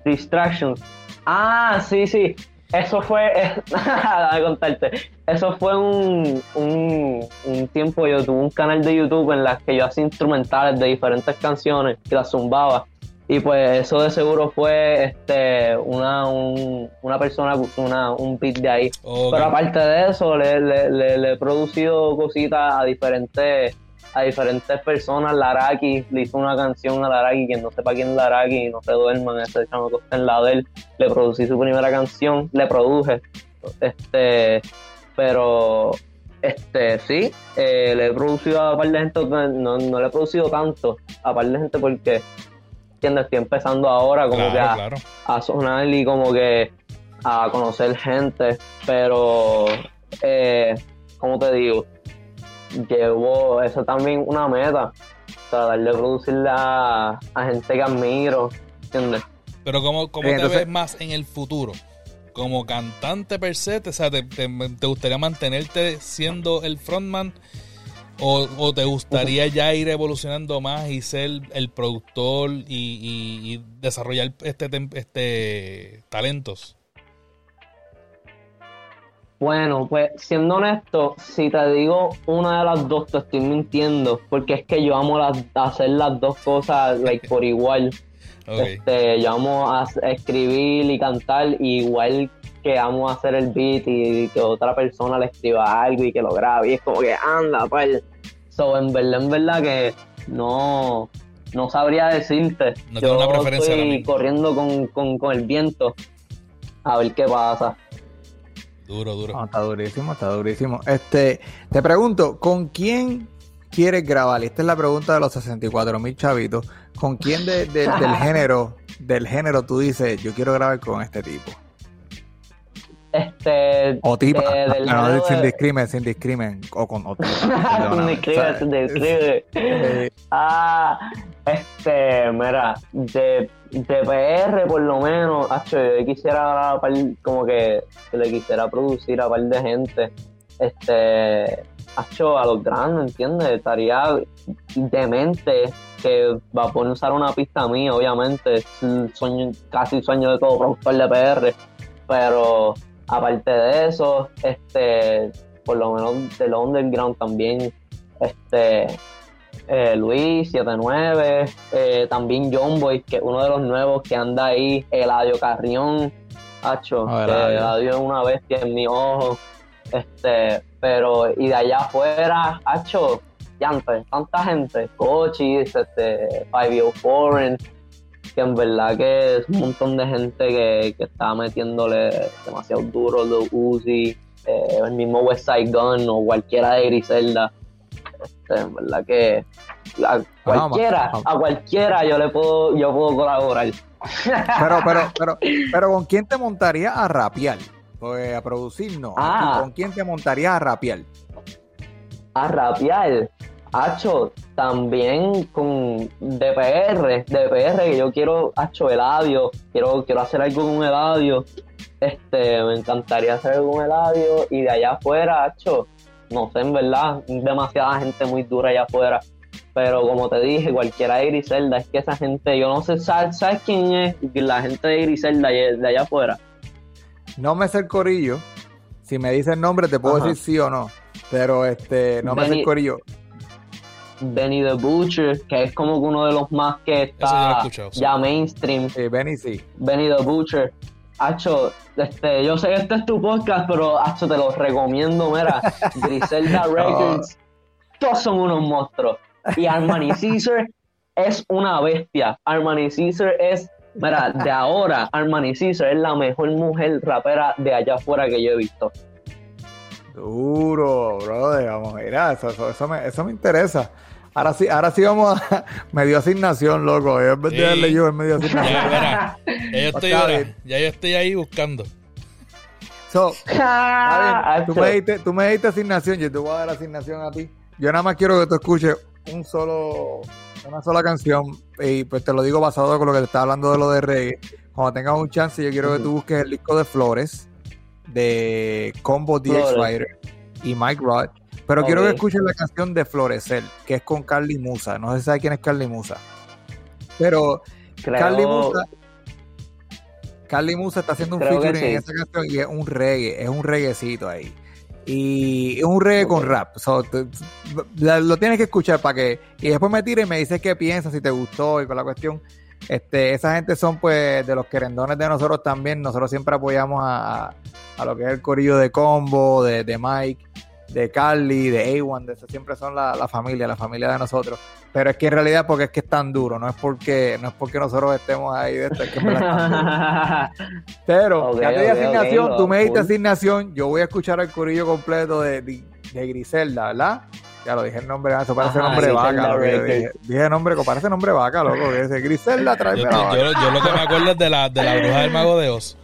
Distractions. Ah, sí, sí. Eso fue. Déjame contarte. Eso fue un, un, un tiempo. Yo tuve un canal de YouTube en las que yo hacía instrumentales de diferentes canciones y las zumbaba. Y pues eso de seguro fue este una, un- una persona una, un beat de ahí. Pero aparte de eso, le, le- le- le he producido cositas a diferentes a diferentes personas. Laraki le hizo una canción a Laraki, quien no sepa quién es Laraki, no se duerman, ese chamaco está en la de él. Le producí su primera canción, le produje. Este, pero este sí, eh, le he producido a un par de gente, no, no le he producido tanto a par de gente porque ¿entiendes? estoy empezando ahora como que a, Claro, claro. a sonar y como que a conocer gente, pero eh, como te digo, llevo eso también una meta, tratar de producirle a, a gente que admiro, ¿entiendes? Pero ¿cómo, cómo Sí, te ves más en el futuro? ¿Como cantante per se? O sea, ¿te, te- te gustaría mantenerte siendo el frontman? ¿O, o te gustaría ya ir evolucionando más y ser el productor y, y- y desarrollar este, este talentos? Bueno, pues siendo honesto, si te digo una de las dos, te estoy mintiendo, porque es que yo amo las- hacer las dos cosas like, por igual. Este, yo amo a- a escribir y cantar, igual que amo hacer el beat y que otra persona le escriba algo y que lo grabe. Y es como que anda, pues. So, en verdad, en verdad que no, no sabría decirte. No tengo una preferencia estoy corriendo con, con, con el viento a ver qué pasa. Duro, duro. No, está durísimo, está durísimo. Este, te pregunto, ¿con quién quieres grabar? Y Esta es la pregunta de los 64 mil chavitos. ¿Con quién de- de- del género, del género tú dices, yo quiero grabar con este tipo? Este. O tipa. de- del no, no, sin discrimen, sin discrimen. O con o tipa. Sin discrimen, sin discrimen. Eh, Ah, este, mira, de, de PR por lo menos, acho, yo quisiera como que, que le quisiera producir a par de gente, este, acho, a los grandes, ¿entiendes? Estaría demente que va a poner usar una pista mía, obviamente, es el sueño, casi el sueño de todo productor de PR, pero aparte de eso, este, por lo menos del underground también, este, eh, Luis 79, eh, también John Boy, que es uno de los nuevos que anda ahí, Eladio Carrión, Hacho, Ah, que Eladio. Es una bestia en mi ojo, este, pero y de allá afuera, Hacho, antes, tanta gente, Cochis, este, Five Year Foreign, que en verdad que es un montón de gente que, que está metiéndole demasiado duro, Lil Uzi, eh, el mismo West Side Gun o cualquiera de Griselda. Este, en verdad que a cualquiera, a cualquiera yo le puedo, yo puedo colaborar. Pero, pero, pero, pero, ¿con quién te montarías a rapear? Pues a producir no. Ah. ¿Con quién te montarías a rapear? a rapear. Hacho, también con DPR, DPR, que yo quiero, Hacho, Eladio, quiero, quiero hacer algo con Eladio. Este, me encantaría hacer algo con Eladio y de allá afuera, Hacho, no sé, en verdad, demasiada gente muy dura allá afuera. Pero como te dije, cualquiera de Griselda, es que esa gente, yo no sé, ¿sabes, sabes quién es la gente de Griselda de de allá afuera? No me sé el corillo. Si me dices el nombre, te puedo Ajá. decir sí o no. Pero este, no me sé el corillo. Benny the Butcher, que es como que uno de los más que está sí. ya mainstream. Sí, Benny sí. Benny the Butcher. Hacho, este, yo sé que este es tu podcast, pero Hacho, te lo recomiendo, mira, Griselda Records, todos son unos monstruos. Y Armani Caesar es una bestia. Armani Caesar es, mira, de ahora, Armani Caesar es la mejor mujer rapera de allá afuera que yo he visto. Duro, Vamos, mira, eso, eso, eso me, eso me interesa. Ahora sí, ahora sí vamos a. Me dio asignación, loco. En vez de darle yo, él me dio asignación. Ya, verá, ya yo estoy, Está verá, bien. ya yo estoy ahí buscando. So, tú, me diste, tú me diste asignación, yo te voy a dar asignación a ti. Yo nada más quiero que tú escuches un solo, una sola canción y pues te lo digo basado con lo que te estaba hablando de lo de reggae. Cuando tengas un chance, yo quiero que tú busques el disco de Flores de Combo DX Flores. Rider y Mike Rod. Pero quiero que escuches la canción de Florecer, que es con Carly Musa. No sé si sabes quién es Carly Musa. Pero Creo- Carly Musa. Carly Musa está haciendo un featuring en esa canción y es un reggae, es un reggaecito ahí. Y es un reggae con rap. So, te- la- lo tienes que escuchar para que. Y después me tires y me dices qué piensas, si te gustó y con la cuestión. Este, esa gente son pues de los querendones de nosotros también. Nosotros siempre apoyamos a, a- a lo que es el corillo de Combo, de, de Mike, de Carly, de A1, de eso siempre son la, la familia, la familia de nosotros. Pero es que en realidad porque es que es tan duro, no es porque, no es porque nosotros estemos ahí de esto, es que en verdad es tan duro. Pero ya te di asignación, ok, tú me diste cool. asignación, yo voy a escuchar el corillo completo de, de, de Griselda, ¿verdad? Ya lo dije el nombre, eso parece Ajá, nombre de vaca. Griselda Lo que yo Records. dije, dije nombre, parece nombre de vaca, loco. Que dice Griselda, Yo, tráeme yo, la vaca. yo- yo lo que me acuerdo es de la, de la bruja del mago de Oz.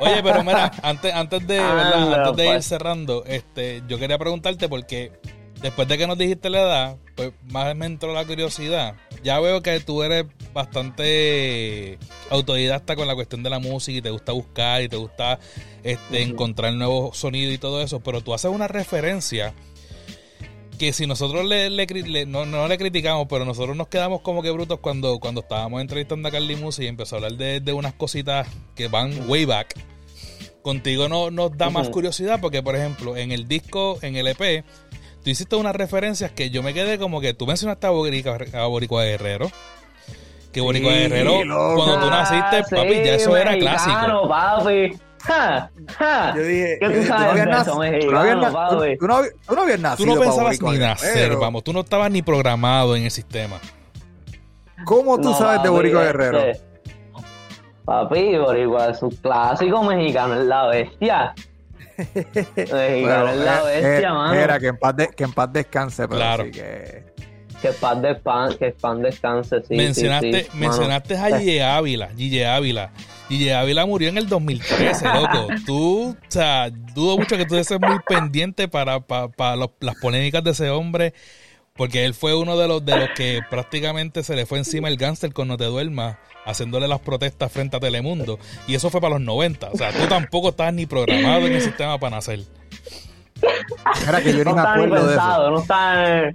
Oye, pero mira, antes, antes de. Anda, antes de ir cerrando, este, yo quería preguntarte porque después de que nos dijiste la edad, pues más me entró la curiosidad. Ya veo que tú eres bastante autodidacta con la cuestión de la música y te gusta buscar y te gusta este, encontrar nuevos sonidos y todo eso, pero tú haces una referencia que si nosotros le, le cri- le- no, no le criticamos, pero nosotros nos quedamos como que brutos cuando, cuando estábamos entrevistando a Carly Musi y empezó a hablar de, de unas cositas que van way back. Contigo no, nos da más curiosidad porque, por ejemplo, en el disco, en el EP, tú hiciste unas referencias que yo me quedé como que tú mencionaste a Boricua, a Boricua Guerrero. Que Boricua Sí, Guerrero, cuando tú naciste, Ah, papi, ya eso era clásico. papi. Ja, ja. Yo dije, ¿Qué tú dije, sabes tú no habías mexicano, na- tú- no nacido. pensabas Boricua ni nacer, vamos, tú no estabas ni programado en el sistema. ¿Cómo tú No, sabes de Boricua este, Guerrero? Papi, Boricua es un clásico mexicano, es la bestia. Mexicano es la eh, bestia, eh, mano. Era que en paz, de- que en paz descanse, pero Claro. sí que... Que pan de pan, que pan descanse, sí. mencionaste sí, sí, mano. mencionaste a Gille Ávila, Gille Ávila. DJ Ávila murió en el 2013, loco. Tú, o sea, dudo mucho que tú estés muy pendiente para, para, para los- las polémicas de ese hombre, porque él fue uno de los, de los que prácticamente se le fue encima el gángster con No Te Duermas, haciéndole las protestas frente a Telemundo. Y eso fue para los 90. O sea, tú tampoco estabas ni programado en el sistema para nacer. Era que yo ni No me ni acuerdo de eso. pensado, no está eh,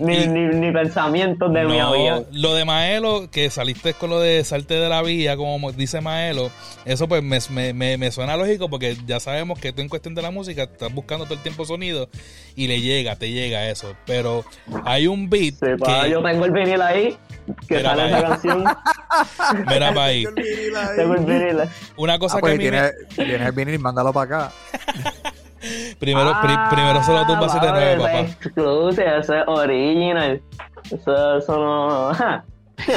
ni, ni, ni pensamientos de mi No, vida. lo de Maelo, que saliste con lo de salte de la vía, como dice Maelo, eso pues me, me, me, me suena lógico porque ya sabemos que tú en cuestión de la música estás buscando todo el tiempo sonido y le llega, te llega eso. Pero hay un beat Sí, pa, que... yo tengo el vinil ahí, que Mira, sale esa canción. Mira para ahí. tengo el vinil ahí. Una cosa Ah, pues, que a mí me- tienes, tienes el vinil, mándalo para acá. Primero, pri- primero solo tumba Ah, 79, papi, papá. ese es exclusive, ese es original. Eso, eso no. ja. Yo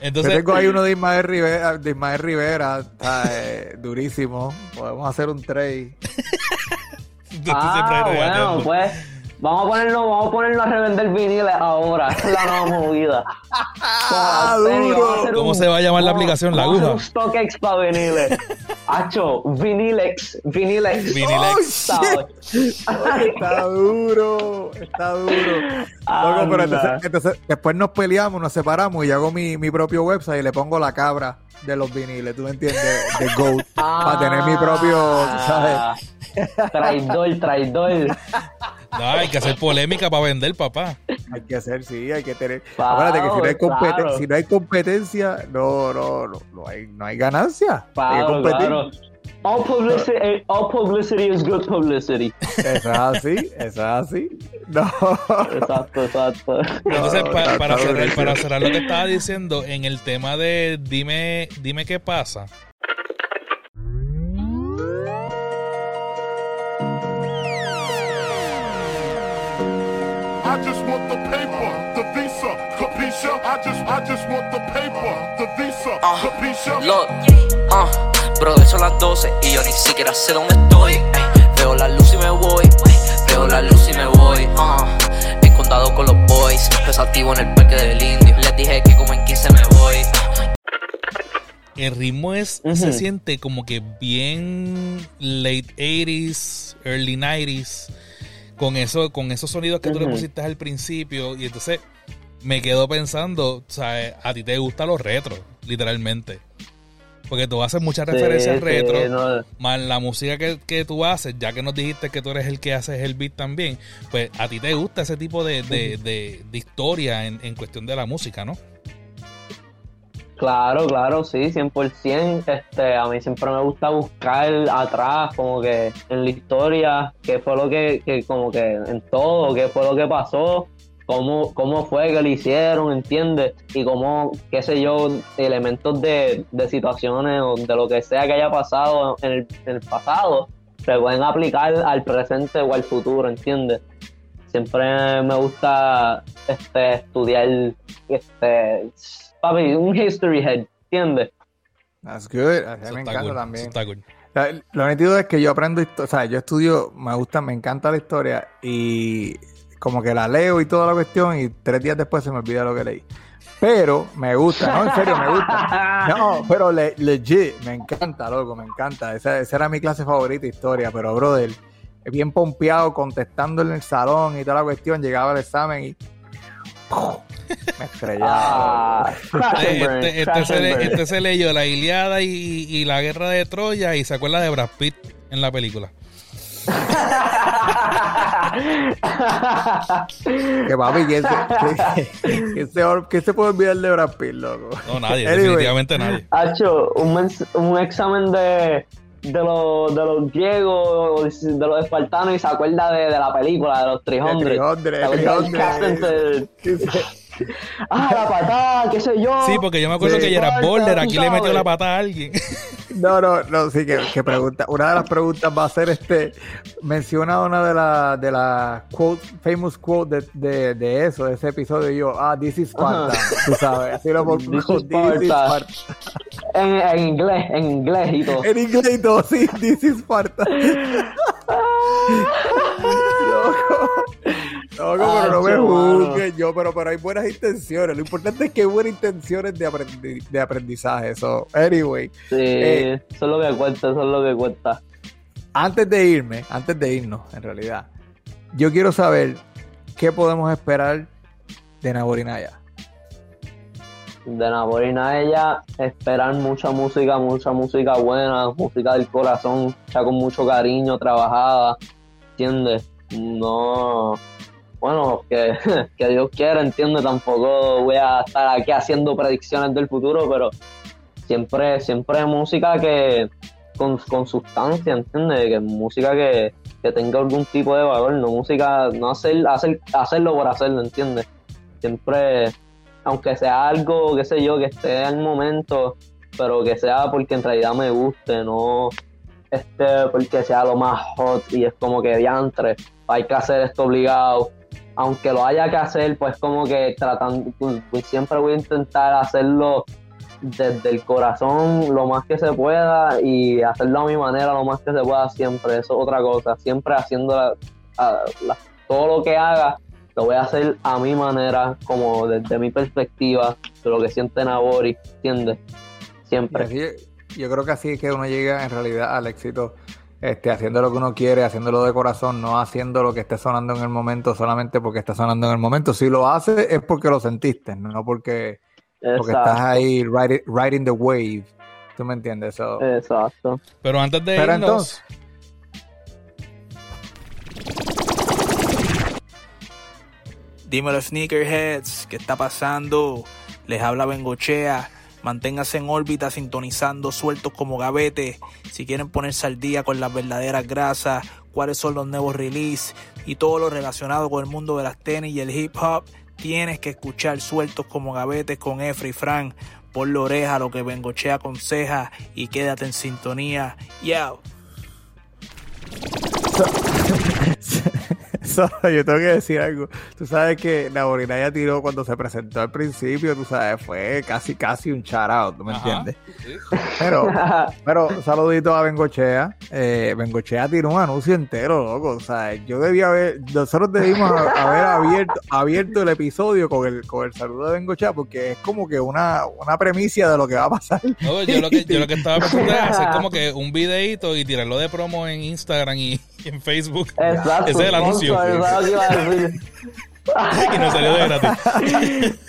Entonces, tengo ahí uno de Ismael Rivera, de Ismael Rivera está, eh, durísimo. Podemos hacer un trade. Ah, bueno, pues. Vamos a ponerlo, vamos a ponerlo a revender viniles ahora. Es la nueva movida. Ah, duro. vamos a hacer ¿Cómo un- se va a llamar la aplicación? La aguja. Un StockX para viniles. Hacho, vinilex, vinilex. Vinilex. Oh, ¿sabes? Está duro, está duro. Loco, pero entonces, entonces después nos peleamos, nos separamos y hago mi, mi propio website y le pongo la cabra de los viniles, ¿tú me entiendes? De Goat, para tener mi propio, ¿sabes? Ah, Traidor, traidor. No, hay que hacer polémica para vender, papá. Hay que hacer, sí, hay que tener. Claro, Acuérdate que si no hay, competen- claro. si no hay competencia, no, no, no, no hay, no hay ganancia. hay que Claro, competir. claro. All publicity, eh, all publicity is good publicity. Eso es así, es así. No. Exacto, exacto. Entonces, No, para, está cerrar, para cerrar lo que estaba diciendo, en el tema de dime, dime qué pasa. I just want the paper, the visa, capisha. I just, I just want the paper, the visa, Ah, capisha. Look, uh, brother, son las 12 y yo ni siquiera sé dónde estoy. ey. Veo la luz y me voy, ey. veo la luz y me voy. Uh, en condado con los boys, pensativo en el parque del indio. Les dije que como en 15 me voy. El ritmo es, Ujú. se siente como que bien late 80s, early 90s, con, eso, con esos sonidos que tú le pusiste al principio. Y entonces me quedo pensando, o sea, a ti te gustan los retros, literalmente. Porque tú haces muchas referencias Sí, sí, retro. no. Más la música que, que tú haces, ya que nos dijiste que tú eres el que haces el beat también, pues a ti te gusta ese tipo de, de, de- de historia en, en cuestión de la música, ¿no? Claro, claro, sí, 100%. Este, a mí siempre me gusta buscar atrás, como que en la historia, qué fue lo que, que como que en todo, qué fue lo que pasó, cómo, cómo fue que lo hicieron, ¿entiendes? Y cómo, qué sé yo, elementos de, de situaciones o de lo que sea que haya pasado en el, en el pasado, se pueden aplicar al presente o al futuro, ¿entiendes? Siempre me gusta este, estudiar este, papi, un history head, ¿entiendes? That's good. A mí Eso me encanta cool, también. eso está cool. O sea, Lo nítido es que yo aprendo, histo- o sea, yo estudio, me gusta, me encanta la historia y como que la leo y toda la cuestión y tres días después se me olvida lo que leí. Pero me gusta, no, en serio, me gusta. No, pero le- legit, me encanta, loco, me encanta. Esa, esa era mi clase favorita, historia, pero brother, bien pompeado, contestando en el salón y toda la cuestión, llegaba el examen y me estrellaba. Ah, and Este, este, crash se le- este se leyó la Iliada y, y la guerra de Troya y se acuerda de Brad Pitt en la película. Que papi, ¿quién se, quién se- quién se puede olvidar de Brad Pitt, loco? No, nadie, Anyway. definitivamente nadie. Hacho, un, un examen de, de, los, de los griegos, de los espartanos y se acuerda de, de la película, de los 300. De 300, Se acuerda del 300. Captain ¿Quién se- Ah, la patada, qué sé yo. Sí, porque yo me acuerdo Sí. que Gerard Boulder tú aquí le metió la pata a alguien. No, no, no, sí, que, que pregunta. Una de las preguntas va a ser este. Menciona una de las de las quote, famous quote de, de, de eso, de ese episodio. Y yo, ah, this is Sparta. Tú sabes, así lo pongo. This is Sparta. En, en inglés, en inglés y todo. En inglés y todo, sí, this is Sparta. Loco. No, no, pero no me juzgues yo, pero, pero hay buenas intenciones. Lo importante es que hay buenas intenciones de, aprendi- de aprendizaje. Eso, anyway, Sí, Eh. eso es lo que cuenta, eso es lo que cuenta. antes de irme, antes de irnos, en realidad, yo quiero saber qué podemos esperar de Naborinaya. De Napolina ella esperar mucha música, mucha música buena, música del corazón, ya con mucho cariño, trabajada, ¿entiendes? No, bueno, que, que Dios quiera, ¿entiendes? Tampoco voy a estar aquí haciendo predicciones del futuro, pero siempre, siempre música que con, con sustancia, ¿entiendes? Que música que, que tenga algún tipo de valor, no música, no hacer, hacer, hacerlo por hacerlo, ¿entiendes? Siempre aunque sea algo, qué sé yo, que esté en momento, pero que sea porque en realidad me guste, no este porque sea lo más hot y es como que diantre, hay que hacer esto obligado. Aunque lo haya que hacer, pues como que tratando, pues, pues siempre voy a intentar hacerlo desde el corazón lo más que se pueda y hacerlo a mi manera lo más que se pueda siempre. Eso es otra cosa, siempre haciendo la- todo lo que haga lo voy a hacer a mi manera, como desde mi perspectiva, de lo que siente Nabori, ¿entiendes? Siempre. yo creo que así es que uno llega en realidad al éxito, este, haciendo lo que uno quiere, haciéndolo de corazón, no haciendo lo que esté sonando en el momento solamente porque está sonando en el momento. Si lo haces es porque lo sentiste, no porque, porque estás ahí riding, riding the wave. ¿Tú me entiendes? So, Exacto. Pero antes de Pero irnos, entonces- Dímelo, Sneakerheads, ¿qué está pasando? Les habla Bengochea. Manténganse en órbita sintonizando sueltos como gavete. Si quieren ponerse al día con las verdaderas grasas, cuáles son los nuevos releases y todo lo relacionado con el mundo de las tenis y el hip hop, tienes que escuchar sueltos como gavetes con Efra y Frank. Por la oreja lo que Bengochea aconseja y quédate en sintonía. Yo. so, yo tengo que decir algo. Tú sabes que Naborina ya tiró cuando se presentó al principio, tú sabes, fue casi casi un out, ¿tú me Ajá. entiendes? Pero, pero saludito a Bengochea. Eh, Bengochea tiró un anuncio entero, loco. O sea, yo debía haber, nosotros debimos haber abierto, abierto el episodio con el, con el saludo de Bengochea, porque es como que una, una premicia de lo que va a pasar. no, yo, lo que, yo lo que estaba pensando es hacer como que un videito y tirarlo de promo en Instagram y en Facebook. Exacto. Ese es el anuncio. y nos salió de gratis.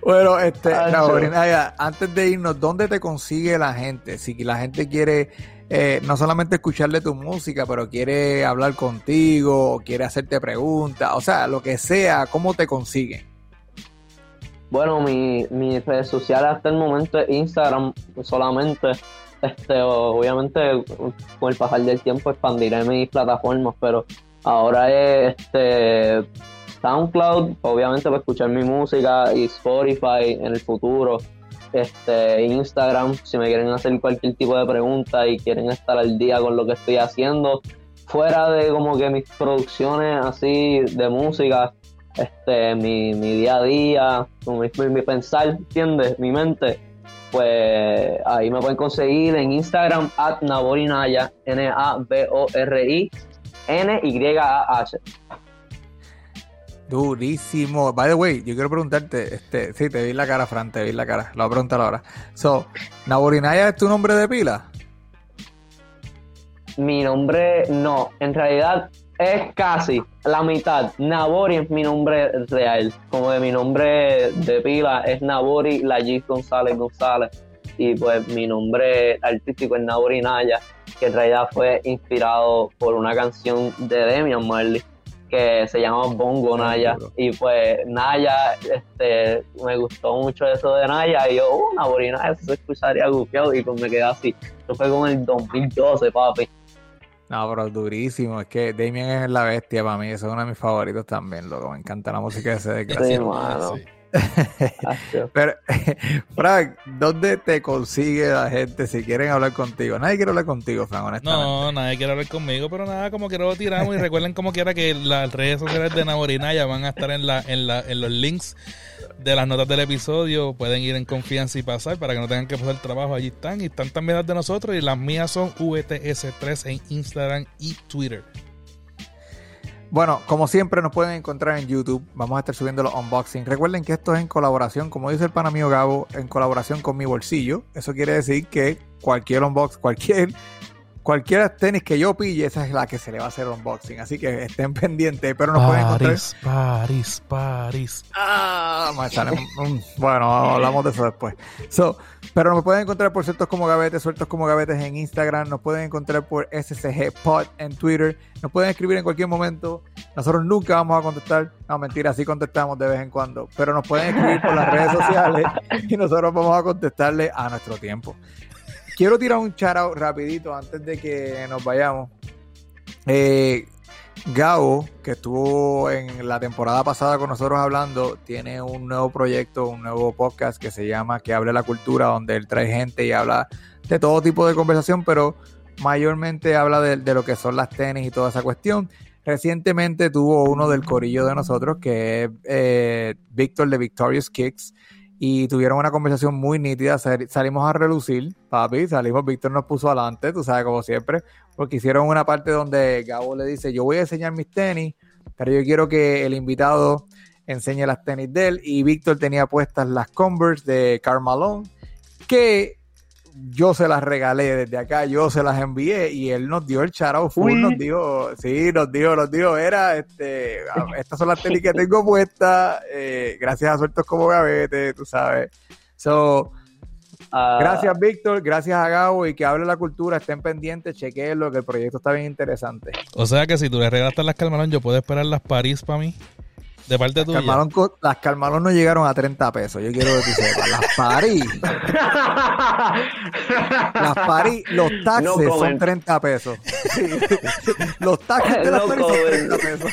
Bueno, este, ya, antes de irnos, ¿dónde te consigue la gente? Si la gente quiere eh, no solamente escucharle tu música, pero quiere hablar contigo, o quiere hacerte preguntas, o sea, lo que sea, ¿cómo te consiguen? Bueno, mi, mis redes sociales hasta el momento es Instagram solamente. Este, obviamente con el pasar del tiempo expandiré mis plataformas, pero ahora es este SoundCloud, obviamente para escuchar mi música y Spotify en el futuro. Este, Instagram, si me quieren hacer cualquier tipo de pregunta y quieren estar al día con lo que estoy haciendo, fuera de como que mis producciones así de música, este, mi, mi día a día, mi, mi- pensar, ¿entiendes? Mi mente, pues ahí me pueden conseguir en Instagram, at Naborinaya, N-A-B-O-R-I-N-Y-A-H. Durísimo. By the way, yo quiero preguntarte, este, sí, te vi la cara, Fran, te vi la cara. Lo voy a preguntar ahora. So, ¿Naborinaya es tu nombre de pila? Mi nombre, no, en realidad es casi la mitad. Nabori es mi nombre real. Como de mi nombre de pila es Nabori Lajis González González. Y pues mi nombre artístico es Nabori Naya, que en realidad fue inspirado por una canción de Demian Marley que se llama Bongo Naya. Y pues Naya, este, me gustó mucho eso de Naya. Y yo, uh, Nabori Naya, eso se escucharía gufiado. Y pues me quedé así. Eso fue como en el 2012, papi. No, pero durísimo. Es que Damien es la bestia para mí. Eso es uno de mis favoritos también, loco. Me encanta la música de ese Sí, desgraciado. mano. Sí. Pero, Frank, ¿dónde te consigue la gente si quieren hablar contigo? Nadie quiere hablar contigo, Frank, honestamente. No, nadie quiere hablar conmigo, pero nada, como quiera lo tiramos. Y recuerden como quiera que las redes sociales de Naborinaya van a estar en, la, en, la, en los links de las notas del episodio. Pueden ir en confianza y pasar para que no tengan que pasar trabajo. Allí están. Y están también las de nosotros. Y las mías son VTS3 en Instagram y Twitter. Bueno, como siempre nos pueden encontrar en YouTube. Vamos a estar subiendo los unboxing. Recuerden que esto es en colaboración, como dice el pana mío Gabo, en colaboración con mi bolsillo. Eso quiere decir que cualquier unbox, cualquier cualquier tenis que yo pille, esa es la que se le va a hacer unboxing. Así que estén pendientes, pero nos pueden encontrar. París, París, París. Ah, bueno, hablamos de eso después. So, pero nos pueden encontrar por Sueltos como Gavetes, Sueltos como Gavetes en Instagram, nos pueden encontrar por SCG Pod en Twitter, nos pueden escribir en cualquier momento. Nosotros nunca vamos a contestar. No, mentira, sí contestamos de vez en cuando, pero nos pueden escribir por las redes sociales y nosotros vamos a contestarle a nuestro tiempo. Quiero tirar un out rapidito antes de que nos vayamos. Eh, Gabo, que estuvo en la temporada pasada con nosotros hablando, tiene un nuevo proyecto, un nuevo podcast que se llama Que hable la cultura, donde él trae gente y habla de todo tipo de conversación, pero mayormente habla de, de lo que son las tenis y toda esa cuestión. Recientemente tuvo uno del corillo de nosotros, que es eh, Víctor de Victorious Kicks, y tuvieron una conversación muy nítida. Sal- Salimos a relucir, papi, salimos, Víctor nos puso adelante, tú sabes, como siempre, porque hicieron una parte donde Gabo le dice, yo voy a enseñar mis tenis, pero yo quiero que el invitado enseñe las tenis de él, y Víctor tenía puestas las Converse de Karl Malone, que yo se las regalé desde acá, yo se las envié y él nos dio el charao full, Uy. nos dijo, sí, nos dio, nos dio, era, este, estas son las tenis que tengo puestas, eh, gracias a sueltos como gavete, tú sabes. So, Ah, gracias Víctor, gracias a Gabo y que hable la cultura, estén pendientes, chequenlo, que el proyecto está bien interesante. O sea que si tú le regalaste las Calmarón, yo puedo esperar las París para mí. De parte tuya. Calmalón co- las Calmalón no llegaron a 30 pesos, yo quiero que tú sepas, las París, las París, los taxes No son comment. 30 pesos. Los taxes de las No París son comment. 30 pesos.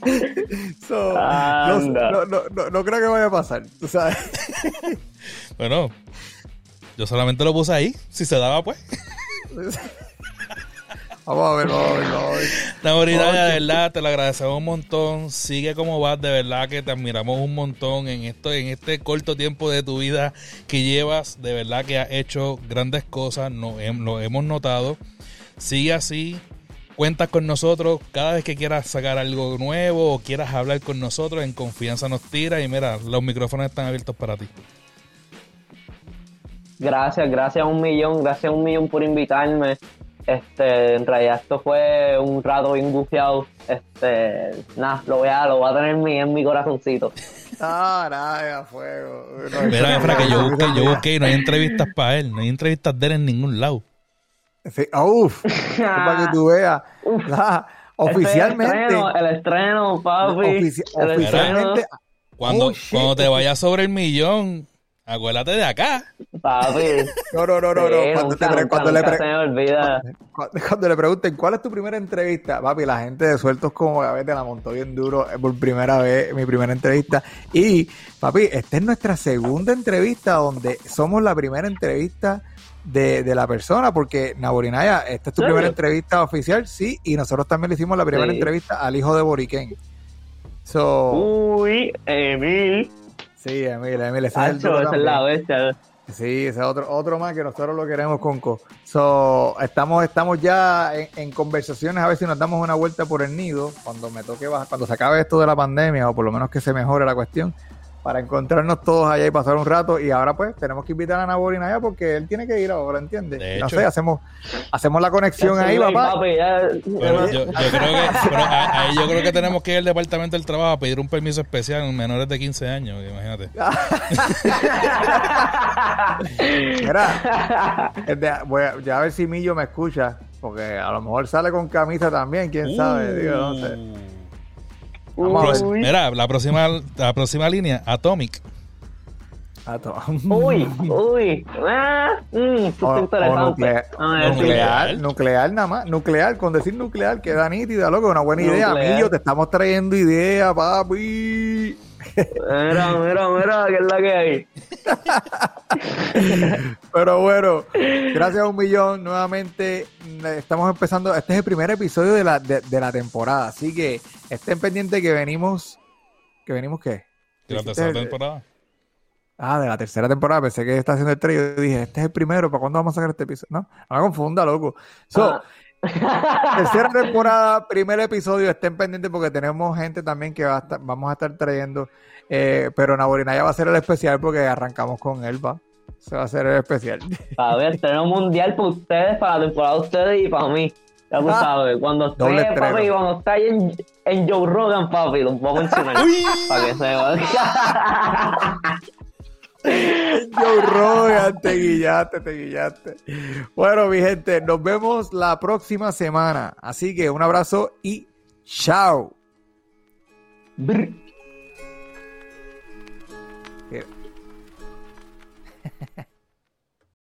So, no, no, no- no creo que vaya a pasar, tú sabes. Bueno, yo solamente lo puse ahí. Si se daba, pues. Vamos a ver, vamos a ver, vamos a ver. Naurina, de verdad, te lo agradecemos un montón. Sigue como vas, de verdad que te admiramos un montón en esto, en este corto tiempo de tu vida que llevas. De verdad que has hecho grandes cosas, no, hem- lo hemos notado. Sigue así, cuentas con nosotros. Cada vez que quieras sacar algo nuevo o quieras hablar con nosotros, en confianza nos tira. Y mira, los micrófonos están abiertos para ti. Gracias, gracias a un millón, gracias a un millón por invitarme. Este, en realidad esto fue un rato bien. Este, nada, lo voy a, lo voy a tener en mi, en mi corazoncito. Ah, nada, a fuego. No, Mira, Efra, que yo busqué, yo busqué y no hay entrevistas para él. No hay entrevistas de él en ningún lado. Sí, uf, para que tú veas. Ah, oficialmente, Este estreno, el estreno, papi. ofici- el oficialmente, Cuando, Oh, cuando te vayas sobre el millón, acuérdate de acá. papi. no, no, no, no, no. Cuando, te nunca, pre- nunca, cuando le nunca se me olvida. cuando, cuando le pregunten cuál es tu primera entrevista, papi, la gente de Sueltos como Gavete la montó bien duro eh, por primera vez, mi primera entrevista. Y, papi, esta es nuestra segunda entrevista donde somos la primera entrevista de, de la persona, porque Naborinaya, esta es tu primera entrevista oficial, sí, y nosotros también le hicimos la primera Sí. entrevista al hijo de Boriquén. So, Uy, Emil. Sí, Emil, Emil, ese es el Hacho, duro esa es la también. bestia. Sí, ese es otro, otro más que nosotros lo queremos, Conco. So, estamos, estamos ya en, en conversaciones a ver si nos damos una vuelta por el nido cuando me toque bajar, cuando se acabe esto de la pandemia, o por lo menos que se mejore la cuestión, para encontrarnos todos allá y pasar un rato. Y ahora pues tenemos que invitar a Naborina allá porque él tiene que ir ahora, ¿entiendes? De no hecho. sé, hacemos, hacemos la conexión ahí, papá. papi, ya- Bueno, yo, yo creo que pero a- ahí yo creo que tenemos que ir al departamento del trabajo a pedir un permiso especial en menores de 15 años, imagínate. Mira, voy a, ya a ver si Millo me escucha, porque a lo mejor sale con camisa también, quién sabe, digo, no sé. Vamos a ver. Pro- Mira, la próxima, la próxima línea, Atomic. A to- Uy, uy. Ah, mm, O, o interesante. nuclear, sí. nuclear, nuclear nada más, nuclear, con decir nuclear queda nítida, loco, una buena idea. Millo, te estamos trayendo idea, papi. Mira, mira, mira, que es la que hay. Pero bueno, gracias a un millón nuevamente. mm, Estamos empezando, este es el primer episodio de la, de, de la temporada, así que estén pendientes que venimos, que venimos qué? Que la Este tercera temporada. Ah, de la tercera temporada, pensé que está haciendo el trailer. Yo dije, este es el primero, ¿para cuándo vamos a sacar este episodio? No, no me confunda, loco. So, Ah. Tercera temporada, primer episodio, estén pendientes porque tenemos gente también que va a estar- vamos a estar trayendo. eh, pero Naborinaya va a ser el especial porque arrancamos con él, va. Se va a hacer el especial. A ver, tenemos mundial para ustedes, para la temporada de ustedes y para mí. Ya tú sabes, cuando esté, doble estreno. papi, cuando esté ahí en, en Joe Rogan, papi, los voy a mencionar. para que sepan. Joe Rogan, te guillaste, te guillaste. Bueno, mi gente, nos vemos la próxima semana. Así que un abrazo y chao. Brr.